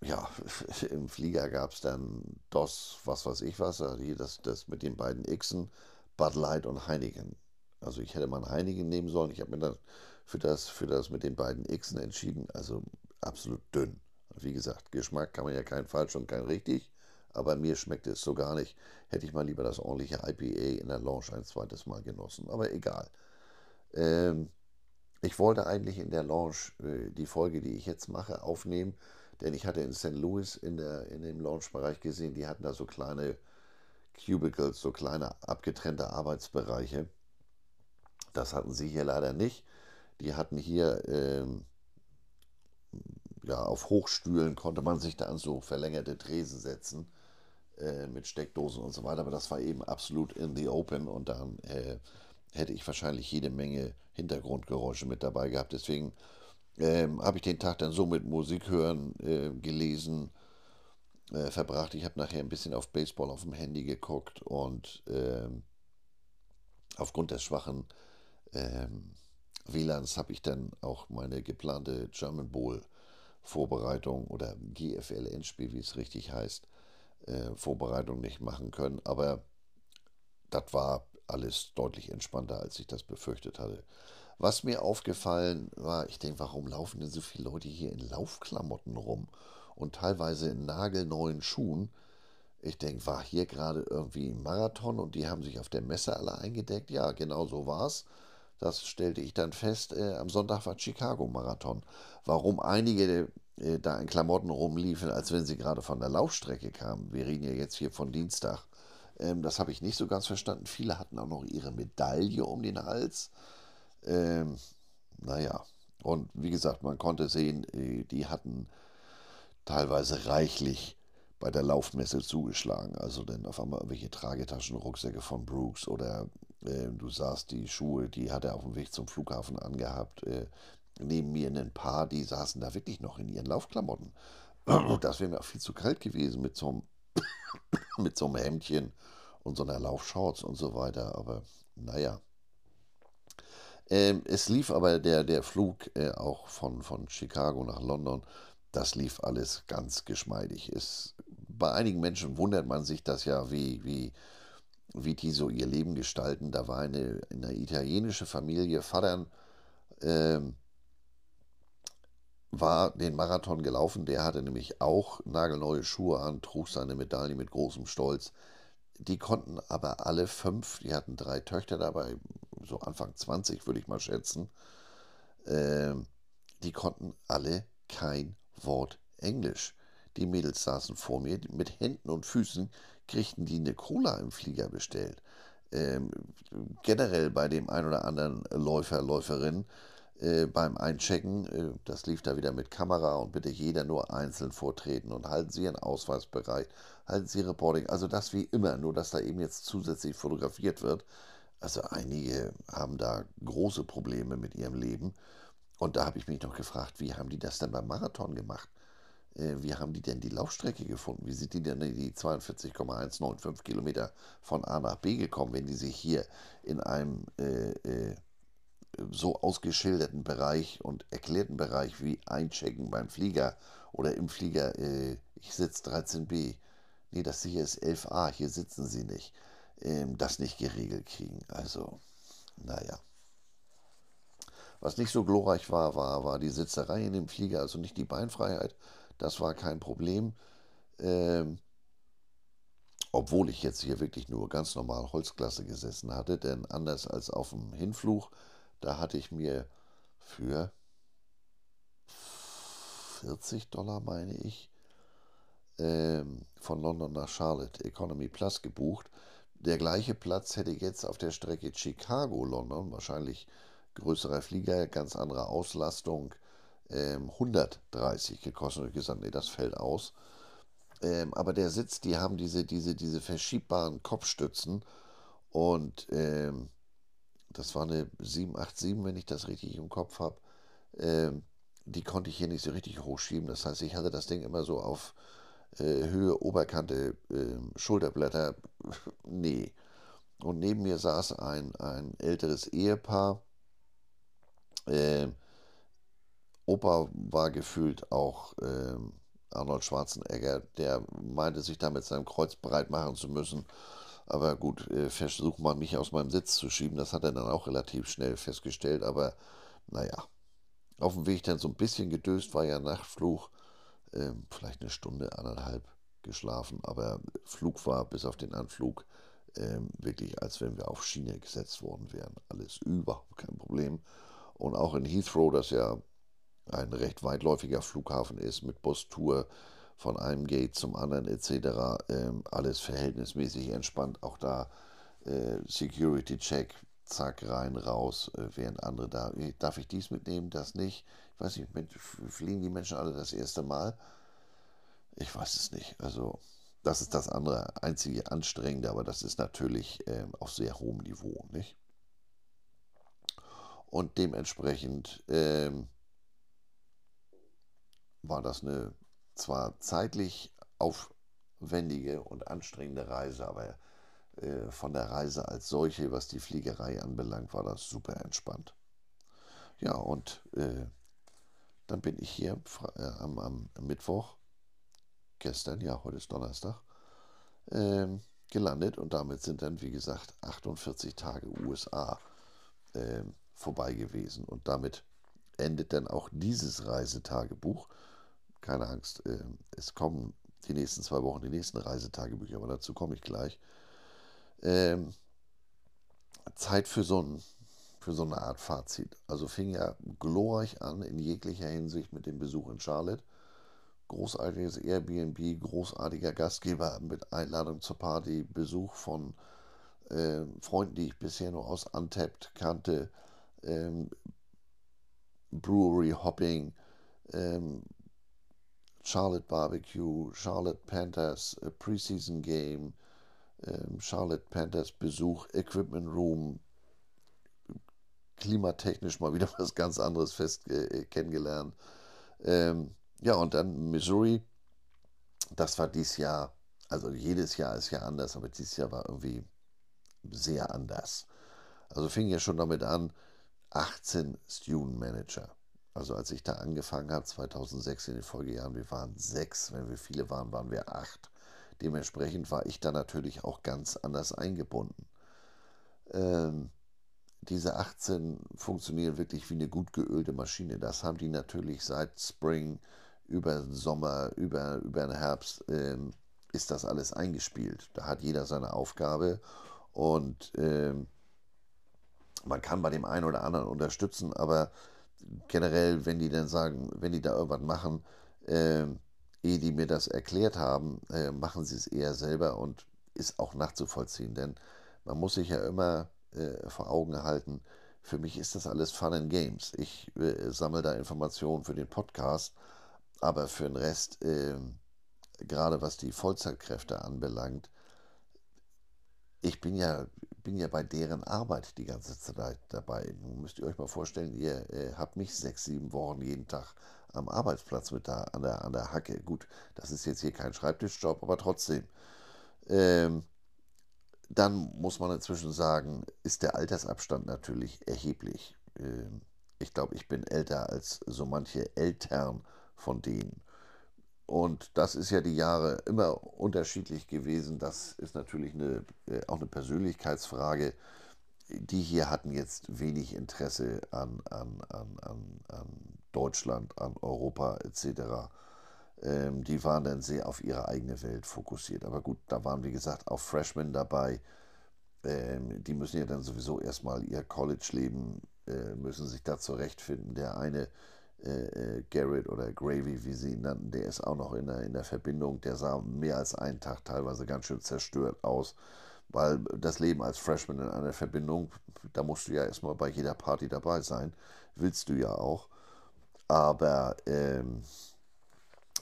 Ja, im Flieger gab es dann DOS, was weiß ich was, also hier das, das mit den beiden Xen, Bud Light und Heineken. Also ich hätte mal Heineken nehmen sollen. Ich habe mir dann für das, für das mit den beiden Xen entschieden. Also absolut dünn. Wie gesagt, Geschmack kann man ja kein falsch und kein richtig, aber mir schmeckt es so gar nicht. Hätte ich mal lieber das ordentliche IPA in der Lounge ein zweites Mal genossen, aber egal. Ähm, ich wollte eigentlich in der Lounge äh, die Folge, die ich jetzt mache, aufnehmen, denn ich hatte in St. Louis in, der, in dem Lounge-Bereich gesehen, die hatten da so kleine Cubicles, so kleine abgetrennte Arbeitsbereiche. Das hatten sie hier leider nicht. Die hatten hier ähm, ja, auf Hochstühlen konnte man sich da an so verlängerte Tresen setzen äh, mit Steckdosen und so weiter, aber das war eben absolut in the open und dann äh, hätte ich wahrscheinlich jede Menge Hintergrundgeräusche mit dabei gehabt. Deswegen ähm, habe ich den Tag dann so mit Musik hören, äh, gelesen, äh, verbracht. Ich habe nachher ein bisschen auf Baseball auf dem Handy geguckt und ähm, aufgrund des schwachen ähm, WLANs habe ich dann auch meine geplante German Bowl Vorbereitung oder GFL-Endspiel, wie es richtig heißt, äh, Vorbereitung nicht machen können. Aber das war alles deutlich entspannter, als ich das befürchtet hatte. Was mir aufgefallen war, ich denke, warum laufen denn so viele Leute hier in Laufklamotten rum und teilweise in nagelneuen Schuhen? Ich denke, war hier gerade irgendwie ein Marathon und die haben sich auf der Messe alle eingedeckt? Ja, genau so war es. Das stellte ich dann fest. Äh, am Sonntag war Chicago-Marathon. Warum einige äh, da in Klamotten rumliefen, als wenn sie gerade von der Laufstrecke kamen. Wir reden ja jetzt hier von Dienstag. Ähm, das habe ich nicht so ganz verstanden. Viele hatten auch noch ihre Medaille um den Hals. Ähm, naja, und wie gesagt, man konnte sehen, äh, die hatten teilweise reichlich bei der Laufmesse zugeschlagen. Also dann auf einmal irgendwelche Tragetaschen, Rucksäcke von Brooks oder du sahst die Schuhe, die hat er auf dem Weg zum Flughafen angehabt. Äh, neben mir ein Paar, die saßen da wirklich noch in ihren Laufklamotten. Das wäre mir auch viel zu kalt gewesen mit so einem, mit so einem Hemdchen und so einer Laufshorts und so weiter. Aber naja. Ähm, es lief aber der, der Flug äh, auch von, von Chicago nach London. Das lief alles ganz geschmeidig. Es bei einigen Menschen wundert man sich das ja, wie, wie, wie die so ihr Leben gestalten. Da war eine, eine italienische Familie, Vater ähm, war den Marathon gelaufen, der hatte nämlich auch nagelneue Schuhe an, trug seine Medaille mit großem Stolz. Die konnten aber alle fünf, die hatten drei Töchter dabei, so Anfang 20 würde ich mal schätzen, ähm, die konnten alle kein Wort Englisch. Die Mädels saßen vor mir, mit Händen und Füßen kriegten die eine Cola im Flieger bestellt. Ähm, generell bei dem ein oder anderen Läufer, Läuferin äh, beim Einchecken, äh, das lief da wieder mit Kamera und bitte jeder nur einzeln vortreten und halten Sie Ihren Ausweis bereit, halten Sie Reporting, also das wie immer, nur dass da eben jetzt zusätzlich fotografiert wird. Also einige haben da große Probleme mit ihrem Leben und da habe ich mich noch gefragt, wie haben die das denn beim Marathon gemacht? Äh, wie haben die denn die Laufstrecke gefunden? Wie sind die denn die 42,195 Kilometer von A nach B gekommen, wenn die sich hier in einem äh, äh, so ausgeschilderten Bereich und erklärten Bereich wie Einchecken beim Flieger oder im Flieger, äh, ich sitze 13b, nee, das hier ist 11a, hier sitzen sie nicht, ähm, das nicht geregelt kriegen. Also, naja. Was nicht so glorreich war, war, war die Sitzerei in dem Flieger, also nicht die Beinfreiheit, das war kein Problem. Ähm, obwohl ich jetzt hier wirklich nur ganz normal Holzklasse gesessen hatte, denn anders als auf dem Hinflug, da hatte ich mir für 40 Dollar, meine ich, ähm, von London nach Charlotte Economy Plus gebucht. Der gleiche Platz hätte jetzt auf der Strecke Chicago-London, wahrscheinlich größerer Flieger, ganz andere Auslastung, ähm, 130 gekostet. Und ich gesagt, nee, das fällt aus. Ähm, aber der Sitz, die haben diese, diese, diese verschiebbaren Kopfstützen und ähm, das war eine 787, wenn ich das richtig im Kopf habe. Ähm, die konnte ich hier nicht so richtig hochschieben. Das heißt, ich hatte das Ding immer so auf äh, Höhe, Oberkante, äh, Schulterblätter. nee. Und neben mir saß ein, ein älteres Ehepaar. Äh, Opa war gefühlt auch ähm, Arnold Schwarzenegger, der meinte sich da mit seinem Kreuz breit machen zu müssen. Aber gut, äh, versuch mal mich aus meinem Sitz zu schieben, das hat er dann auch relativ schnell festgestellt. Aber naja, auf dem Weg dann so ein bisschen gedöst, war ja Nachtflug, ähm, vielleicht eine Stunde, anderthalb geschlafen. Aber Flug war bis auf den Anflug ähm, wirklich, als wenn wir auf Schiene gesetzt worden wären. Alles überhaupt kein Problem. Und auch in Heathrow, das ja ein recht weitläufiger Flughafen ist mit Bustour von einem Gate zum anderen etc. Ähm, alles verhältnismäßig entspannt. Auch da äh, Security Check, zack, rein, raus, äh, während andere da. Darf ich dies mitnehmen, das nicht? Ich weiß nicht, mit, fliegen die Menschen alle das erste Mal? Ich weiß es nicht. Also, das ist das andere, einzige Anstrengende, aber das ist natürlich äh, auf sehr hohem Niveau, nicht? Und dementsprechend. Ähm, war das eine zwar zeitlich aufwendige und anstrengende Reise, aber äh, von der Reise als solche, was die Fliegerei anbelangt, war das super entspannt. Ja, und äh, dann bin ich hier äh, am, am, Mittwoch, gestern, ja, heute ist Donnerstag, ähm, gelandet und damit sind dann, wie gesagt, 48 Tage USA ähm, vorbei gewesen. Und damit endet dann auch dieses Reisetagebuch. Keine Angst, äh, es kommen die nächsten zwei Wochen die nächsten Reisetagebücher, aber dazu komme ich gleich. Ähm, Zeit für so, ein, für so eine Art Fazit. Also fing ja glorreich an in jeglicher Hinsicht mit dem Besuch in Charlotte. Großartiges Airbnb, großartiger Gastgeber mit Einladung zur Party, Besuch von äh, Freunden, die ich bisher nur aus Untapped kannte, ähm, Brewery Hopping, ähm, Charlotte Barbecue, Charlotte Panthers äh, Preseason Game, ähm, Charlotte Panthers Besuch, Equipment Room, klimatechnisch mal wieder was ganz anderes fest äh, kennengelernt. Ähm, ja, und dann Missouri, das war dieses Jahr, also jedes Jahr ist ja anders, aber dieses Jahr war irgendwie sehr anders. Also fing ja schon damit an, 18 Student Manager. Also als ich da angefangen habe, 2006 in den Folgejahren, wir waren sechs, wenn wir viele waren, waren wir acht. Dementsprechend war ich da natürlich auch ganz anders eingebunden. Ähm, diese 18 funktionieren wirklich wie eine gut geölte Maschine. Das haben die natürlich seit Spring über den Sommer, über, über den Herbst, ähm, ist das alles eingespielt. Da hat jeder seine Aufgabe und ähm, man kann bei dem einen oder anderen unterstützen, aber generell, wenn die dann sagen, wenn die da irgendwas machen, äh, ehe die mir das erklärt haben, äh, machen sie es eher selber und ist auch nachzuvollziehen. Denn man muss sich ja immer äh, vor Augen halten, für mich ist das alles Fun and Games. Ich äh, sammle da Informationen für den Podcast, aber für den Rest, ähm, gerade was die Vollzeitkräfte anbelangt, ich bin ja bin ja bei deren Arbeit die ganze Zeit dabei. Nun müsst ihr euch mal vorstellen, ihr äh, habt mich sechs, sieben Wochen jeden Tag am Arbeitsplatz mit da an der, an der Hacke. Gut, das ist jetzt hier kein Schreibtischjob, aber trotzdem. Ähm, dann muss man inzwischen sagen, ist der Altersabstand natürlich erheblich. Ähm, ich glaube, ich bin älter als so manche Eltern von denen. Und das ist ja die Jahre immer unterschiedlich gewesen. Das ist natürlich eine, äh, auch eine Persönlichkeitsfrage. Die hier hatten jetzt wenig Interesse an, an, an, an, an Deutschland, an Europa etc. Ähm, die waren dann sehr auf ihre eigene Welt fokussiert. Aber gut, da waren wie gesagt auch Freshmen dabei. Ähm, die müssen ja dann sowieso erstmal ihr College-Leben, äh, müssen sich da zurechtfinden. Der eine äh, äh, Garrett oder Gravy, wie sie ihn nannten, der ist auch noch in der, in der Verbindung. Der sah mehr als einen Tag teilweise ganz schön zerstört aus, weil das Leben als Freshman in einer Verbindung, da musst du ja erstmal bei jeder Party dabei sein. Willst du ja auch. Aber ähm,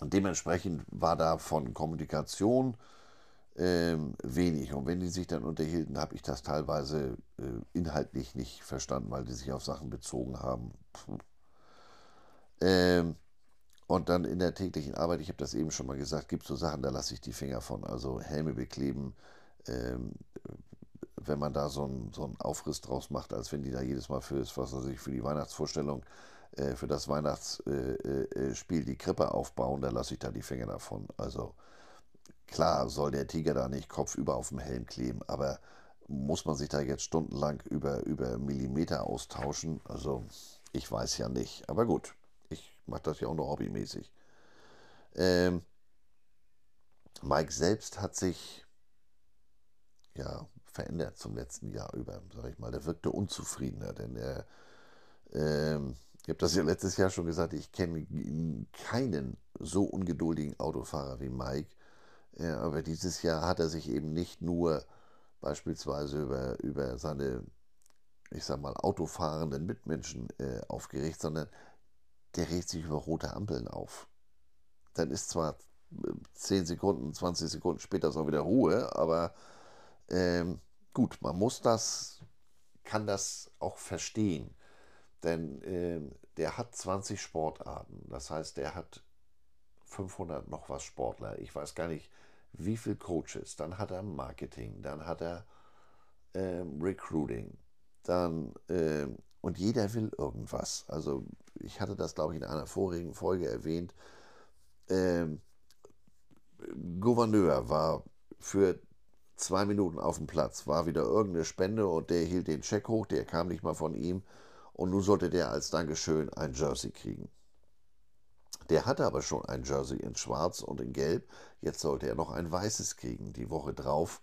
dementsprechend war da von Kommunikation ähm, wenig. Und wenn die sich dann unterhielten, habe ich das teilweise äh, inhaltlich nicht verstanden, weil die sich auf Sachen bezogen haben. Puh ähm, und dann in der täglichen Arbeit, ich habe das eben schon mal gesagt, gibt es so Sachen, da lasse ich die Finger von. Also Helme bekleben, ähm, wenn man da so einen so Aufriss draus macht, als wenn die da jedes Mal für, was weiß ich, für die Weihnachtsvorstellung, äh, für das Weihnachtsspiel äh, äh, die Krippe aufbauen, da lasse ich da die Finger davon. Also klar soll der Tiger da nicht kopfüber auf dem Helm kleben, aber muss man sich da jetzt stundenlang über, über Millimeter austauschen? Also ich weiß ja nicht, aber gut mache das ja auch noch hobbymäßig. Ähm, Mike selbst hat sich ja verändert zum letzten Jahr über, sag ich mal. Der wirkte unzufriedener, denn er, ähm, ich habe das ja letztes Jahr schon gesagt, ich kenne keinen so ungeduldigen Autofahrer wie Mike. Äh, aber dieses Jahr hat er sich eben nicht nur beispielsweise über, über seine, ich sag mal, autofahrenden Mitmenschen äh, aufgeregt, sondern der regt sich über rote Ampeln auf. Dann ist zwar 10 Sekunden, 20 Sekunden später so wieder Ruhe, aber ähm, gut, man muss das, kann das auch verstehen. Denn ähm, der hat 20 Sportarten. Das heißt, der hat 500 noch was Sportler. Ich weiß gar nicht, wie viele Coaches. Dann hat er Marketing, dann hat er ähm, Recruiting, dann ähm, und jeder will irgendwas. Also ich hatte das, glaube ich, in einer vorigen Folge erwähnt. Ähm, Gouverneur war für zwei Minuten auf dem Platz, war wieder irgendeine Spende und der hielt den Scheck hoch, der kam nicht mal von ihm und nun sollte der als Dankeschön ein Jersey kriegen. Der hatte aber schon ein Jersey in Schwarz und in Gelb, jetzt sollte er noch ein weißes kriegen. Die Woche drauf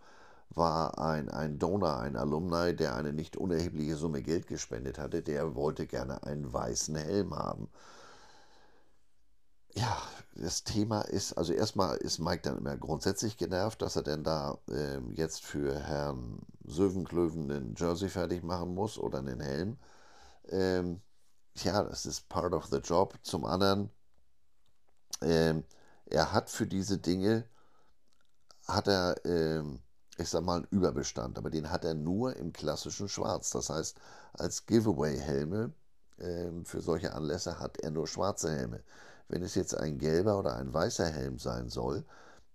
war ein, ein Donor, ein Alumni, der eine nicht unerhebliche Summe Geld gespendet hatte, der wollte gerne einen weißen Helm haben. Ja, das Thema ist, also erstmal ist Mike dann immer grundsätzlich genervt, dass er denn da äh, jetzt für Herrn Sövenklöven einen Jersey fertig machen muss oder einen Helm. Ähm, ja, das ist part of the job. Zum anderen, ähm, er hat für diese Dinge, hat er, ähm, ich sag mal, einen Überbestand, aber den hat er nur im klassischen Schwarz. Das heißt, als Giveaway-Helme ähm, für solche Anlässe hat er nur schwarze Helme. Wenn es jetzt ein gelber oder ein weißer Helm sein soll,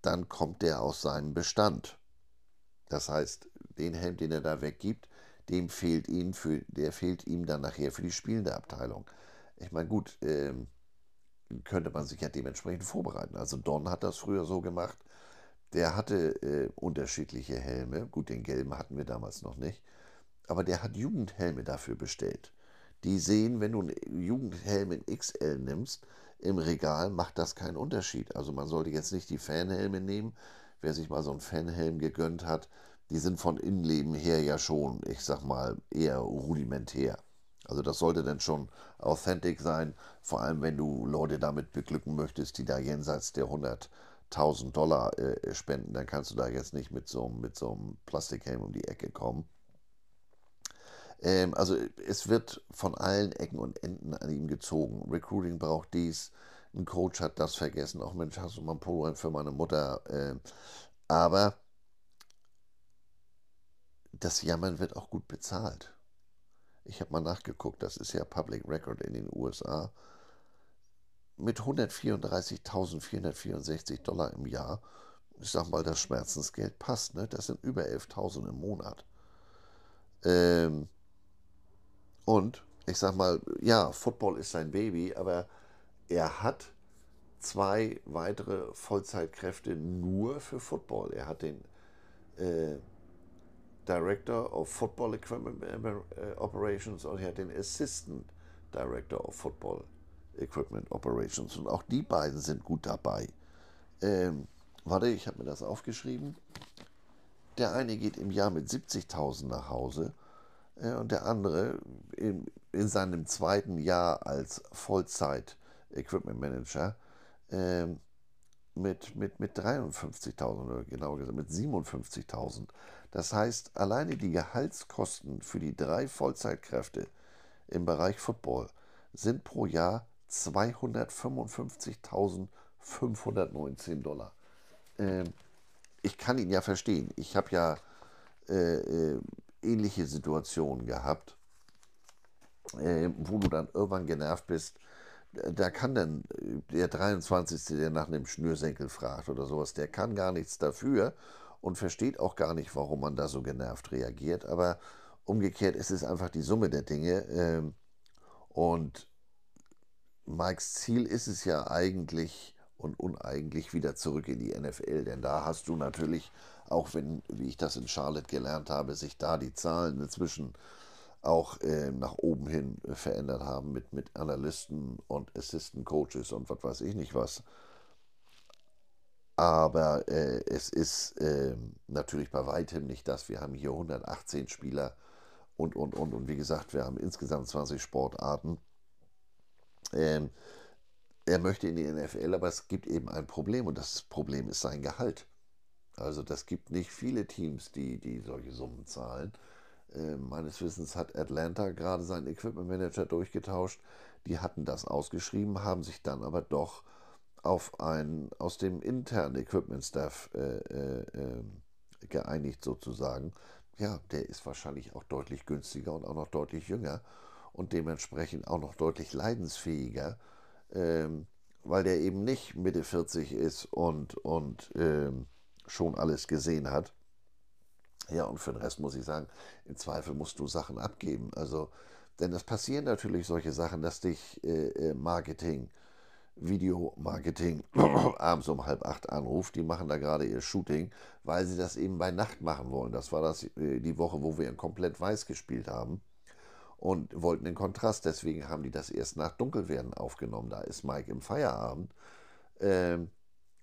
dann kommt der aus seinem Bestand. Das heißt, den Helm, den er da weggibt, dem fehlt ihm für, der fehlt ihm dann nachher für die spielende Abteilung. Ich meine, gut, ähm, könnte man sich ja dementsprechend vorbereiten. Also Don hat das früher so gemacht. Der hatte äh, unterschiedliche Helme. Gut, den gelben hatten wir damals noch nicht. Aber der hat Jugendhelme dafür bestellt. Die sehen, wenn du einen Jugendhelm in XL nimmst, im Regal macht das keinen Unterschied. Also man sollte jetzt nicht die Fanhelme nehmen. Wer sich mal so einen Fanhelm gegönnt hat, die sind von Innenleben her ja schon, ich sag mal, eher rudimentär. Also das sollte dann schon authentic sein, vor allem wenn du Leute damit beglücken möchtest, die da jenseits der 100.000 Dollar äh, spenden, dann kannst du da jetzt nicht mit so, mit so einem Plastikhelm um die Ecke kommen. Ähm, also es wird von allen Ecken und Enden an ihm gezogen. Recruiting braucht dies, ein Coach hat das vergessen. Auch Mensch, hast du mal ein Polo für meine Mutter? Äh, aber das Jammern wird auch gut bezahlt. Ich habe mal nachgeguckt, das ist ja Public Record in den USA. Mit 134.464 Dollar im Jahr, ich sag mal, das Schmerzensgeld passt, ne? das sind über 11.000 im Monat. Ähm, und ich sag mal, ja, Football ist sein Baby, aber er hat zwei weitere Vollzeitkräfte nur für Football. Er hat den äh, Director of Football Equipment äh, Operations und er hat den Assistant Director of Football Equipment Operations. Und auch die beiden sind gut dabei. Ähm, warte, ich habe mir das aufgeschrieben. Der eine geht im Jahr mit 70.000 nach Hause äh, und der andere in, in, seinem zweiten Jahr als Vollzeit Equipment Manager äh, mit, mit, mit 53.000 oder genauer gesagt mit 57.000. Das heißt, alleine die Gehaltskosten für die drei Vollzeitkräfte im Bereich Football sind pro Jahr 255.519 Dollar. Ähm, ich kann ihn ja verstehen. Ich habe ja äh, äh, ähnliche Situationen gehabt, äh, wo du dann irgendwann genervt bist. Da kann dann der 23., der nach einem Schnürsenkel fragt oder sowas, der kann gar nichts dafür und versteht auch gar nicht, warum man da so genervt reagiert. Aber umgekehrt ist es einfach die Summe der Dinge. Ähm, und Mikes Ziel ist es ja eigentlich und uneigentlich wieder zurück in die NFL, denn da hast du natürlich auch wenn, wie ich das in Charlotte gelernt habe, sich da die Zahlen inzwischen auch äh, nach oben hin äh, verändert haben mit, mit Analysten und Assistant Coaches und was weiß ich nicht was. Aber äh, es ist ähm, natürlich bei weitem nicht das. Wir haben hier 118 Spieler und, und, und. Und wie gesagt, wir haben insgesamt 20 Sportarten. Ähm, er möchte in die NFL, aber es gibt eben ein Problem und das Problem ist sein Gehalt. Also das gibt nicht viele Teams, die, die solche Summen zahlen. Äh, meines Wissens hat Atlanta gerade seinen Equipment Manager durchgetauscht. Die hatten das ausgeschrieben, haben sich dann aber doch auf einen aus dem internen Equipment Staff äh, äh, ähm, geeinigt sozusagen. Ja, der ist wahrscheinlich auch deutlich günstiger und auch noch deutlich jünger und dementsprechend auch noch deutlich leidensfähiger, ähm, weil der eben nicht Mitte 40 ist und, und ähm, schon alles gesehen hat. Ja, und für den Rest muss ich sagen, im Zweifel musst du Sachen abgeben. Also, denn es passieren natürlich solche Sachen, dass dich äh, äh, Marketing Videomarketing abends um halb acht anruft. Die machen da gerade ihr Shooting, weil sie das eben bei Nacht machen wollen. Das war das äh, die Woche, wo wir in komplett weiß gespielt haben und wollten den Kontrast. Deswegen haben die das erst nach Dunkelwerden aufgenommen. Da ist Mike im Feierabend. Ähm,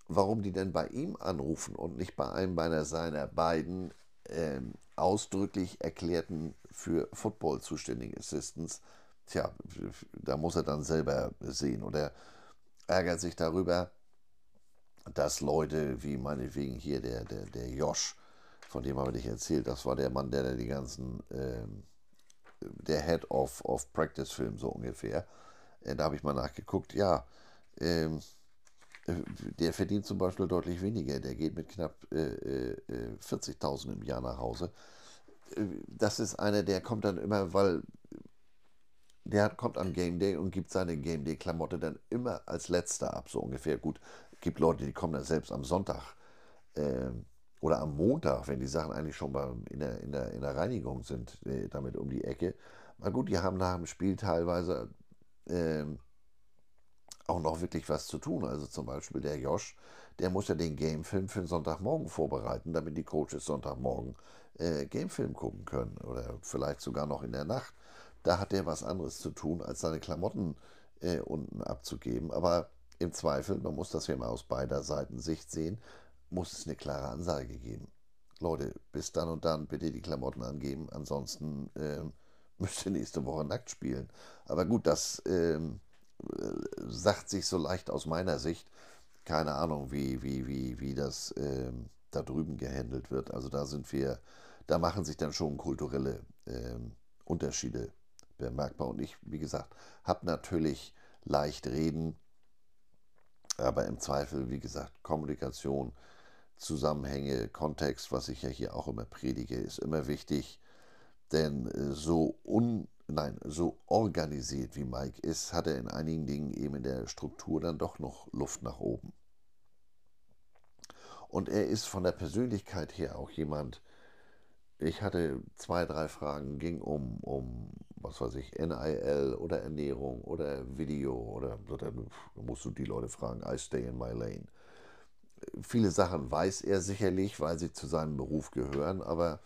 warum die denn bei ihm anrufen und nicht bei einem meiner seiner beiden ähm, ausdrücklich erklärten für Football zuständigen Assistants, tja, da muss er dann selber sehen. Oder ärgert sich darüber, dass Leute wie meinetwegen hier der, der, der Josh, von dem habe ich erzählt, das war der Mann, der die ganzen, ähm, der Head of, of Practice Film so ungefähr, äh, da habe ich mal nachgeguckt, ja, ähm, der verdient zum Beispiel deutlich weniger, der geht mit knapp äh, äh, 40.000 im Jahr nach Hause. Äh, das ist einer, der kommt dann immer, weil der kommt am Game Day und gibt seine Game Day Klamotte dann immer als letzter ab, so ungefähr. Gut, gibt Leute, die kommen dann selbst am Sonntag äh, oder am Montag, wenn die Sachen eigentlich schon beim, in, der, in, der, in der Reinigung sind, äh, damit um die Ecke. Na gut, die haben nach dem Spiel teilweise äh, auch noch wirklich was zu tun. Also zum Beispiel der Josh, der muss ja den Gamefilm für den Sonntagmorgen vorbereiten, damit die Coaches Sonntagmorgen äh, Gamefilm gucken können oder vielleicht sogar noch in der Nacht da hat er was anderes zu tun, als seine Klamotten äh, unten abzugeben. Aber im Zweifel, man muss das ja mal aus beider Seiten Sicht sehen, muss es eine klare Ansage geben. Leute, bis dann und dann bitte die Klamotten angeben, ansonsten äh, müsst ihr nächste Woche nackt spielen. Aber gut, das äh, sagt sich so leicht aus meiner Sicht. Keine Ahnung, wie, wie, wie, wie das äh, da drüben gehandelt wird. Also da sind wir, da machen sich dann schon kulturelle äh, Unterschiede bemerkbar. Und ich, wie gesagt, habe natürlich leicht reden, aber im Zweifel, wie gesagt, Kommunikation, Zusammenhänge, Kontext, was ich ja hier auch immer predige, ist immer wichtig. Denn äh, so un, nein, so organisiert wie Mike ist, hat er in einigen Dingen eben in der Struktur dann doch noch Luft nach oben. Und er ist von der Persönlichkeit her auch jemand, ich hatte zwei, drei Fragen, ging um, um was weiß ich, NIL oder Ernährung oder Video oder da musst du die Leute fragen, I stay in my lane. Viele Sachen weiß er sicherlich, weil sie zu seinem Beruf gehören, aber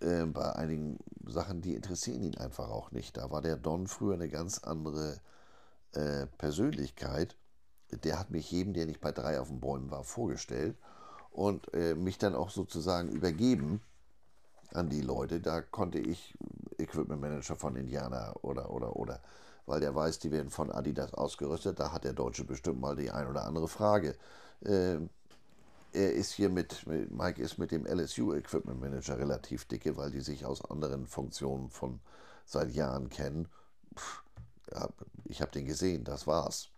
äh, bei einigen Sachen, die interessieren ihn einfach auch nicht. Da war der Don früher eine ganz andere äh, Persönlichkeit. Der hat mich jedem, der nicht bei drei auf den Bäumen war, vorgestellt und äh, mich dann auch sozusagen übergeben an die Leute. Da konnte ich Equipment Manager von Indiana oder, oder, oder, weil der weiß, die werden von Adidas ausgerüstet. Da hat der Deutsche bestimmt mal die ein oder andere Frage. Äh, er ist hier mit, Mike ist mit dem LSU Equipment Manager relativ dicke, weil die sich aus anderen Funktionen von seit Jahren kennen. Pff, ich habe den gesehen, das war's.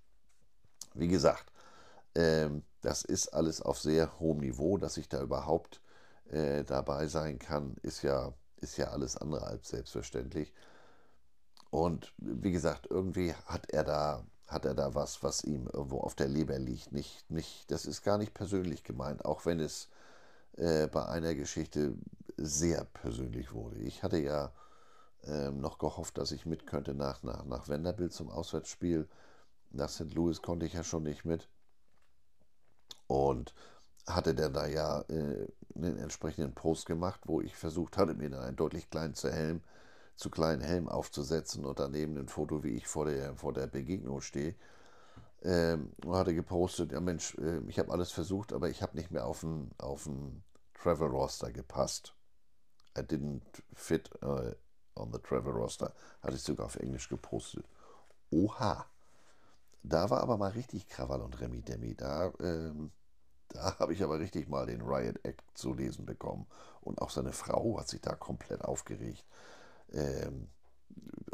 Wie gesagt, ähm, das ist alles auf sehr hohem Niveau, dass ich da überhaupt äh, dabei sein kann, ist ja, ist ja alles andere als selbstverständlich. Und wie gesagt, irgendwie hat er da, hat er da was, was ihm irgendwo auf der Leber liegt. Nicht, nicht, das ist gar nicht persönlich gemeint, auch wenn es äh, bei einer Geschichte sehr persönlich wurde. Ich hatte ja äh, noch gehofft, dass ich mit könnte nach, nach, nach Vanderbilt zum Auswärtsspiel. Nach St. Louis konnte ich ja schon nicht mit. Und hatte der da ja äh, einen entsprechenden Post gemacht, wo ich versucht hatte, mir dann einen deutlich kleinen zu, Helm, zu kleinen Helm aufzusetzen und daneben ein Foto, wie ich vor der, vor der Begegnung stehe. Ähm, und hatte gepostet, ja Mensch, äh, ich habe alles versucht, aber ich habe nicht mehr auf den auf Travel Roster gepasst. I didn't fit uh, on the Travel Roster. Hatte ich sogar auf Englisch gepostet. Oha. Da war aber mal richtig Krawall und Remi Demi. Da ähm, da habe ich aber richtig mal den Riot Act zu lesen bekommen. Und auch seine Frau hat sich da komplett aufgeregt. Ähm,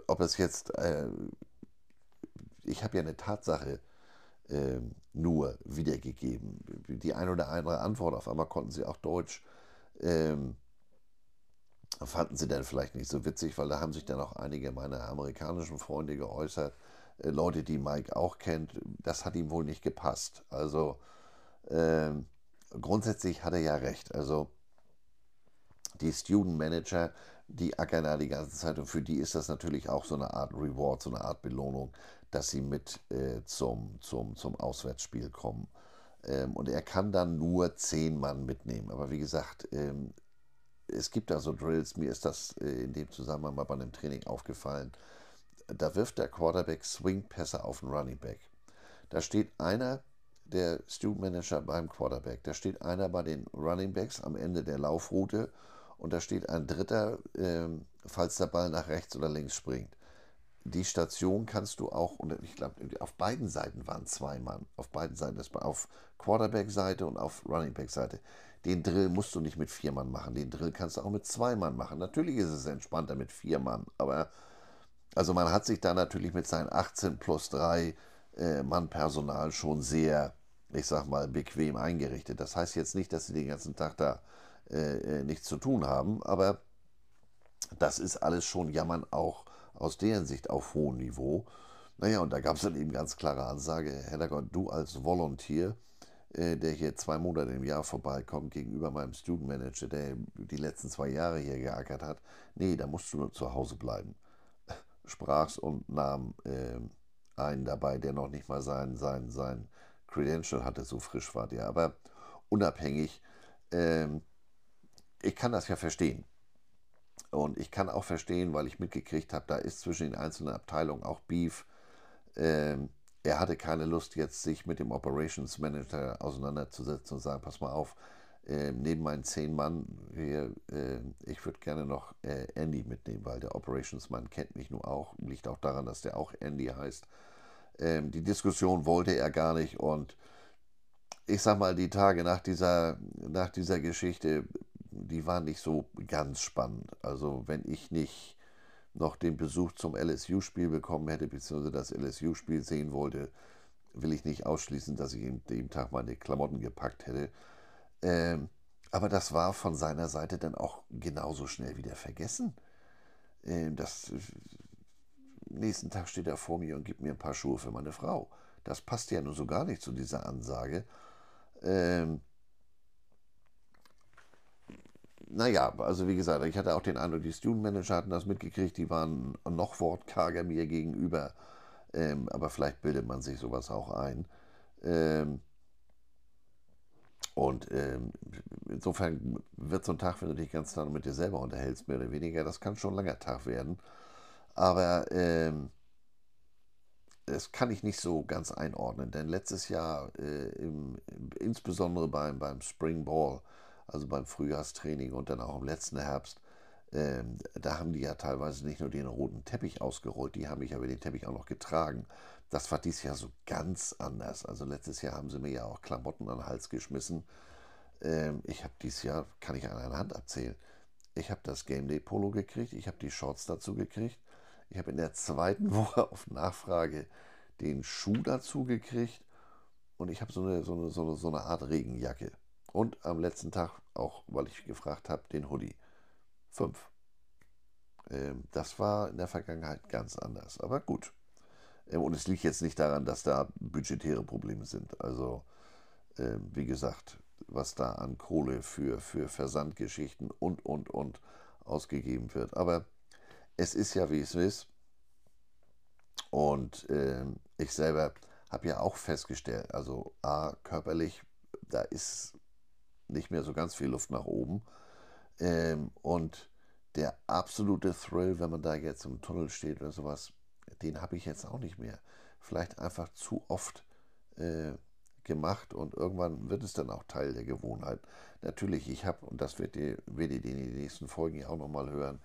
ob es jetzt, äh, ich habe ja eine Tatsache äh, nur wiedergegeben. Die eine oder andere Antwort, auf einmal konnten sie auch Deutsch, ähm, fanden sie dann vielleicht nicht so witzig, weil da haben sich dann auch einige meiner amerikanischen Freunde geäußert. Äh, Leute, die Mike auch kennt, das hat ihm wohl nicht gepasst. Also, ähm, grundsätzlich hat er ja recht. Also die Student Manager die ackern da die ganze Zeit und für die ist das natürlich auch so eine Art Reward, so eine Art Belohnung, dass sie mit äh, zum, zum, zum Auswärtsspiel kommen. Ähm, und er kann dann nur zehn Mann mitnehmen. Aber wie gesagt, ähm, es gibt da so Drills, mir ist das äh, in dem Zusammenhang mal bei einem Training aufgefallen. Da wirft der Quarterback Swing-Pässe auf den Running Back. Da steht einer, der Student Manager beim Quarterback, da steht einer bei den Running Backs am Ende der Laufroute und da steht ein dritter, äh, falls der Ball nach rechts oder links springt. Die Station kannst du auch, und ich glaube, auf beiden Seiten waren zwei Mann, auf beiden Seiten, das war auf Quarterback-Seite und auf Running Back-Seite. Den Drill musst du nicht mit vier Mann machen, den Drill kannst du auch mit zwei Mann machen. Natürlich ist es entspannter mit vier Mann, aber also man hat sich da natürlich mit seinen 18 plus 3 äh, Mann Personal schon sehr, ich sag mal, bequem eingerichtet. Das heißt jetzt nicht, dass sie den ganzen Tag da äh, äh, nichts zu tun haben, aber das ist alles schon Jammern auch aus deren Sicht auf hohem Niveau. Naja, und da gab es dann eben ganz klare Ansage, Herrgott, du als Volunteer, äh, der hier zwei Monate im Jahr vorbeikommt, gegenüber meinem Student Manager, der die letzten zwei Jahre hier geackert hat, nee, da musst du nur zu Hause bleiben. Sprach's und nahm äh, einen dabei, der noch nicht mal sein, sein, sein Credential hatte, so frisch war der. Aber unabhängig, ähm, ich kann das ja verstehen. Und ich kann auch verstehen, weil ich mitgekriegt habe, da ist zwischen den einzelnen Abteilungen auch Beef. Ähm, er hatte keine Lust, jetzt sich mit dem Operations Manager auseinanderzusetzen und sagen, pass mal auf, äh, neben meinen zehn Mann hier, äh, ich würde gerne noch äh, Andy mitnehmen, weil der Operations Mann kennt mich nun auch, liegt auch daran, dass der auch Andy heißt. Ähm, die Diskussion wollte er gar nicht und ich sag mal, die Tage nach dieser, nach dieser Geschichte die waren nicht so ganz spannend. Also wenn ich nicht noch den Besuch zum LSU-Spiel bekommen hätte, beziehungsweise das LSU-Spiel sehen wollte, will ich nicht ausschließen, dass ich an dem Tag meine Klamotten gepackt hätte. Ähm, aber das war von seiner Seite dann auch genauso schnell wieder vergessen. Ähm, das, nächsten Tag steht er vor mir und gibt mir ein paar Schuhe für meine Frau. Das passt ja nur so gar nicht zu dieser Ansage. Ähm, naja, also wie gesagt, ich hatte auch den Eindruck, die Student Manager hatten das mitgekriegt, die waren noch wortkarger mir gegenüber. Ähm, aber vielleicht bildet man sich sowas auch ein. Ähm, und ähm, insofern wird so ein Tag, wenn du dich ganz klar mit dir selber unterhältst, mehr oder weniger, das kann schon ein langer Tag werden. Aber ähm, das kann ich nicht so ganz einordnen, denn letztes Jahr, äh, im, insbesondere beim, beim Spring Ball, also beim Frühjahrstraining und dann auch im letzten Herbst, ähm, da haben die ja teilweise nicht nur den roten Teppich ausgerollt, die haben mich aber den Teppich auch noch getragen. Das war dieses Jahr so ganz anders. Also letztes Jahr haben sie mir ja auch Klamotten an den Hals geschmissen. Ähm, ich habe dieses Jahr, kann ich an einer Hand abzählen, ich habe das Game Day Polo gekriegt, ich habe die Shorts dazu gekriegt, ich habe in der zweiten Woche auf Nachfrage den Schuh dazu gekriegt und ich habe so eine, so, eine, so, eine, so eine Art Regenjacke. Und am letzten Tag, auch weil ich gefragt habe, den Hoodie. Fünf. Ähm, das war in der Vergangenheit ganz anders. Aber gut. Ähm, und es liegt jetzt nicht daran, dass da budgetäre Probleme sind. Also, ähm, wie gesagt, was da an Kohle für, für Versandgeschichten und, und, und ausgegeben wird. Aber es ist ja, wie es ist. Und ähm, ich selber habe ja auch festgestellt, also A, körperlich, da ist nicht mehr so ganz viel Luft nach oben. Ähm, und der absolute Thrill, wenn man da jetzt im Tunnel steht oder sowas, den habe ich jetzt auch nicht mehr. Vielleicht einfach zu oft äh, gemacht und irgendwann wird es dann auch Teil der Gewohnheit. Natürlich, ich habe, und das werdet ihr, werdet ihr in den nächsten Folgen auch nochmal hören,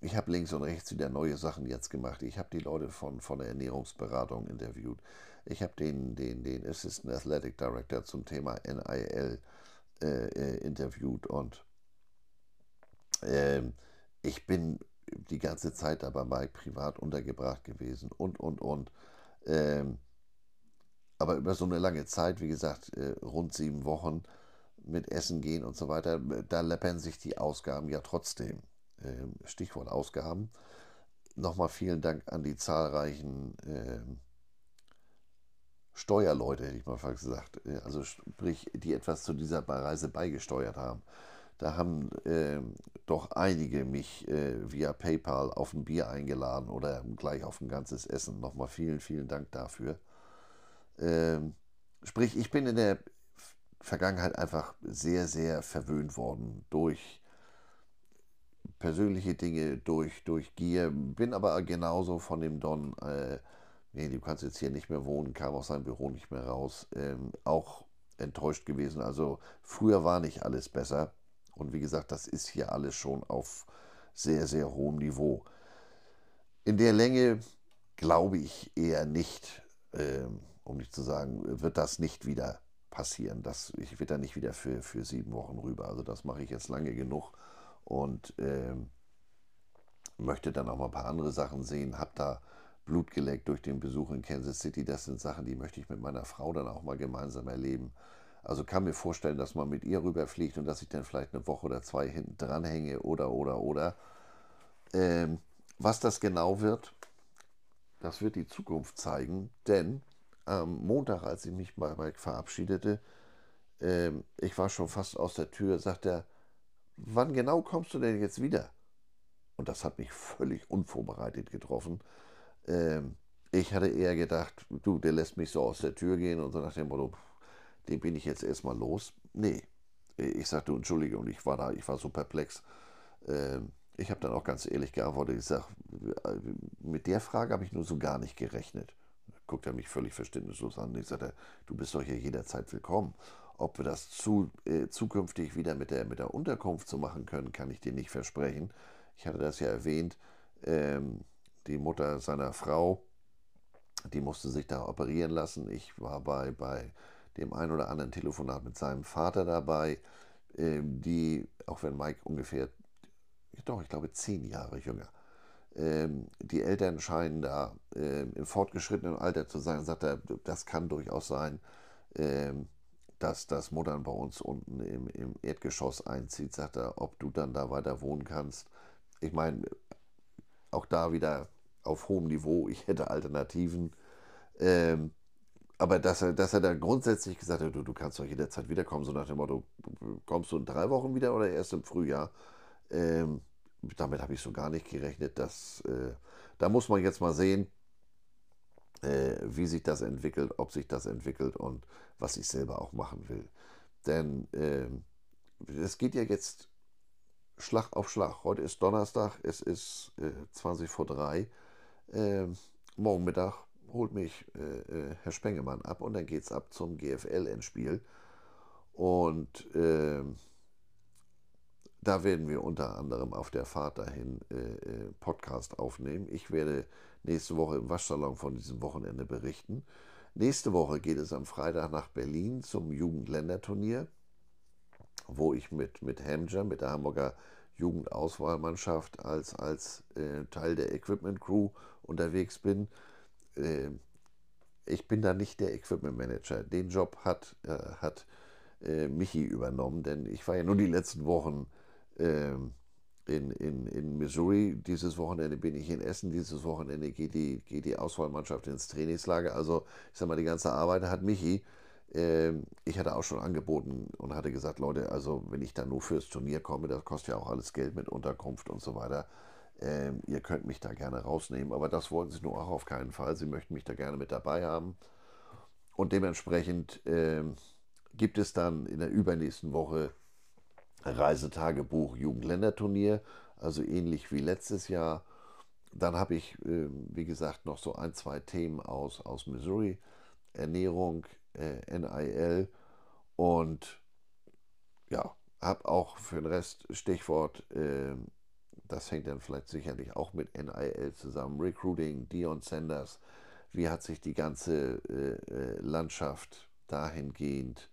ich habe links und rechts wieder neue Sachen jetzt gemacht. Ich habe die Leute von, von der Ernährungsberatung interviewt. Ich habe den, den, den Assistant Athletic Director zum Thema NIL äh, äh, interviewt und äh, ich bin die ganze Zeit aber mal privat untergebracht gewesen und, und, und. Ähm, aber über so eine lange Zeit, wie gesagt, äh, rund sieben Wochen mit Essen gehen und so weiter, da läppern sich die Ausgaben ja trotzdem. Ähm, Stichwort Ausgaben. Nochmal vielen Dank an die zahlreichen ähm, Steuerleute, hätte ich mal fast gesagt, äh, also sprich, die etwas zu dieser Reise beigesteuert haben. Da haben äh, doch einige mich äh, via PayPal auf ein Bier eingeladen oder gleich auf ein ganzes Essen. Nochmal vielen, vielen Dank dafür. Ähm, sprich, ich bin in der Vergangenheit einfach sehr, sehr verwöhnt worden durch persönliche Dinge, durch, durch Gier, bin aber genauso von dem Don, äh, nee, du kannst jetzt hier nicht mehr wohnen, kam aus seinem Büro nicht mehr raus, ähm, auch enttäuscht gewesen. Also früher war nicht alles besser und wie gesagt, das ist hier alles schon auf sehr, sehr hohem Niveau. In der Länge glaube ich eher nicht, ähm, um nicht zu sagen, wird das nicht wieder passieren. Das, ich werde da nicht wieder für, für sieben Wochen rüber. Also das mache ich jetzt lange genug und ähm, möchte dann auch mal ein paar andere Sachen sehen. Habe da Blut geleckt durch den Besuch in Kansas City. Das sind Sachen, die möchte ich mit meiner Frau dann auch mal gemeinsam erleben. Also kann mir vorstellen, dass man mit ihr rüberfliegt und dass ich dann vielleicht eine Woche oder zwei hinten dran hänge oder, oder, oder. Ähm, was das genau wird, das wird die Zukunft zeigen, denn am Montag, als ich mich bei Mike verabschiedete, ähm, ich war schon fast aus der Tür, sagt er, wann genau kommst du denn jetzt wieder? Und das hat mich völlig unvorbereitet getroffen. Ähm, ich hatte eher gedacht, du, der lässt mich so aus der Tür gehen und so nach dem Motto, den bin ich jetzt erstmal los. Nee, ich sagte, entschuldige, und ich war da, ich war so perplex. Ähm, ich habe dann auch ganz ehrlich geantwortet, ich sage, mit der Frage habe ich nur so gar nicht gerechnet. Guckt er mich völlig verständnislos an. Ich sagte, du bist doch hier jederzeit willkommen. Ob wir das zu, äh, zukünftig wieder mit der, mit der Unterkunft so machen können, kann ich dir nicht versprechen. Ich hatte das ja erwähnt. Ähm, die Mutter seiner Frau, die musste sich da operieren lassen. Ich war bei, bei dem ein oder anderen Telefonat mit seinem Vater dabei, ähm, die, auch wenn Mike ungefähr, doch, ich glaube, zehn Jahre jünger, ähm, die Eltern scheinen da ähm, im fortgeschrittenen Alter zu sein, sagt er, das kann durchaus sein, dass das Muttern bei uns unten im, im Erdgeschoss einzieht, sagt er, ob du dann da weiter wohnen kannst. Ich meine, auch da wieder auf hohem Niveau, ich hätte Alternativen. Ähm, aber dass er, dass er da grundsätzlich gesagt hat, du, du kannst doch jederzeit wiederkommen, so nach dem Motto, kommst du in drei Wochen wieder oder erst im Frühjahr? Ähm, damit habe ich so gar nicht gerechnet. Dass, äh, da muss man jetzt mal sehen, äh, wie sich das entwickelt, ob sich das entwickelt und was ich selber auch machen will. Denn äh, es geht ja jetzt Schlag auf Schlag. Heute ist Donnerstag, es ist äh, 20 vor 3. Äh, morgen Mittag holt mich äh, äh, Herr Spengemann ab und dann geht es ab zum GFL-Endspiel. Und äh, da werden wir unter anderem auf der Fahrt dahin äh, äh, Podcast aufnehmen. Ich werde nächste Woche im Waschsalon von diesem Wochenende berichten. Nächste Woche geht es am Freitag nach Berlin zum Jugendländerturnier, wo ich mit, mit Hamja, mit der Hamburger Jugendauswahlmannschaft als, als äh, Teil der Equipment Crew unterwegs bin. Äh, ich bin da nicht der Equipment Manager. Den Job hat, äh, hat äh, Michi übernommen, denn ich war ja nur die letzten Wochen ähm, in, in, in Missouri. Dieses Wochenende bin ich in Essen. Dieses Wochenende geht die, geht die Auswahlmannschaft ins Trainingslager. Also, ich sag mal, die ganze Arbeit hat Michi. Ähm, ich hatte auch schon angeboten und hatte gesagt, Leute, also wenn ich da nur fürs Turnier komme, das kostet ja auch alles Geld mit Unterkunft und so weiter. Ähm, ihr könnt mich da gerne rausnehmen, aber das wollten sie nur auch auf keinen Fall. Sie möchten mich da gerne mit dabei haben. Und dementsprechend ähm, gibt es dann in der übernächsten Woche Reisetagebuch Jugendländerturnier, also ähnlich wie letztes Jahr. Dann habe ich, äh, wie gesagt, noch so ein, zwei Themen aus, aus Missouri, Ernährung, äh, NIL und ja, habe auch für den Rest Stichwort, äh, das hängt dann vielleicht sicherlich auch mit NIL zusammen, Recruiting, Dion Sanders, wie hat sich die ganze äh, äh, Landschaft dahingehend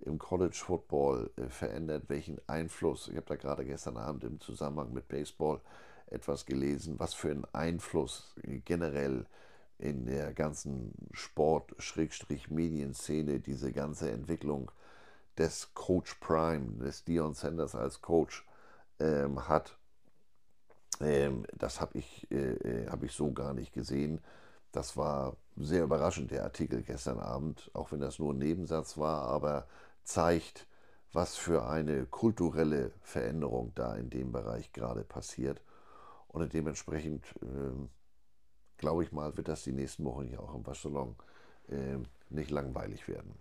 im College Football äh, verändert, welchen Einfluss, ich habe da gerade gestern Abend im Zusammenhang mit Baseball etwas gelesen, was für einen Einfluss generell in der ganzen Sport-Medienszene diese ganze Entwicklung des Coach Prime, des Dion Sanders als Coach ähm, hat. Ähm, das habe ich, äh, äh hab ich so gar nicht gesehen. Das war sehr überraschend, der Artikel gestern Abend, auch wenn das nur ein Nebensatz war, aber zeigt, was für eine kulturelle Veränderung da in dem Bereich gerade passiert. Und dementsprechend, äh, glaube ich mal, wird das die nächsten Wochen hier auch im Waschsalon äh, nicht langweilig werden.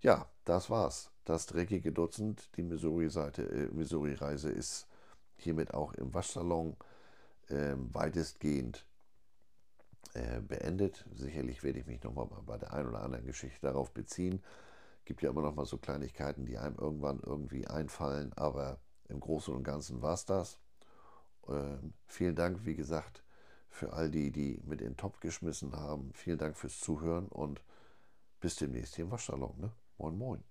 Ja, das war's. Das dreckige Dutzend, die Missouri-Seite, äh, Missouri-Reise ist hiermit auch im Waschsalon äh, weitestgehend beendet. Sicherlich werde ich mich nochmal bei der einen oder anderen Geschichte darauf beziehen. Gibt ja immer noch mal so Kleinigkeiten, die einem irgendwann irgendwie einfallen, aber im Großen und Ganzen war es das. Ähm, vielen Dank, wie gesagt, für all die, die mit in den Topf geschmissen haben. Vielen Dank fürs Zuhören und bis demnächst hier im Waschsalon. Ne? Moin, moin.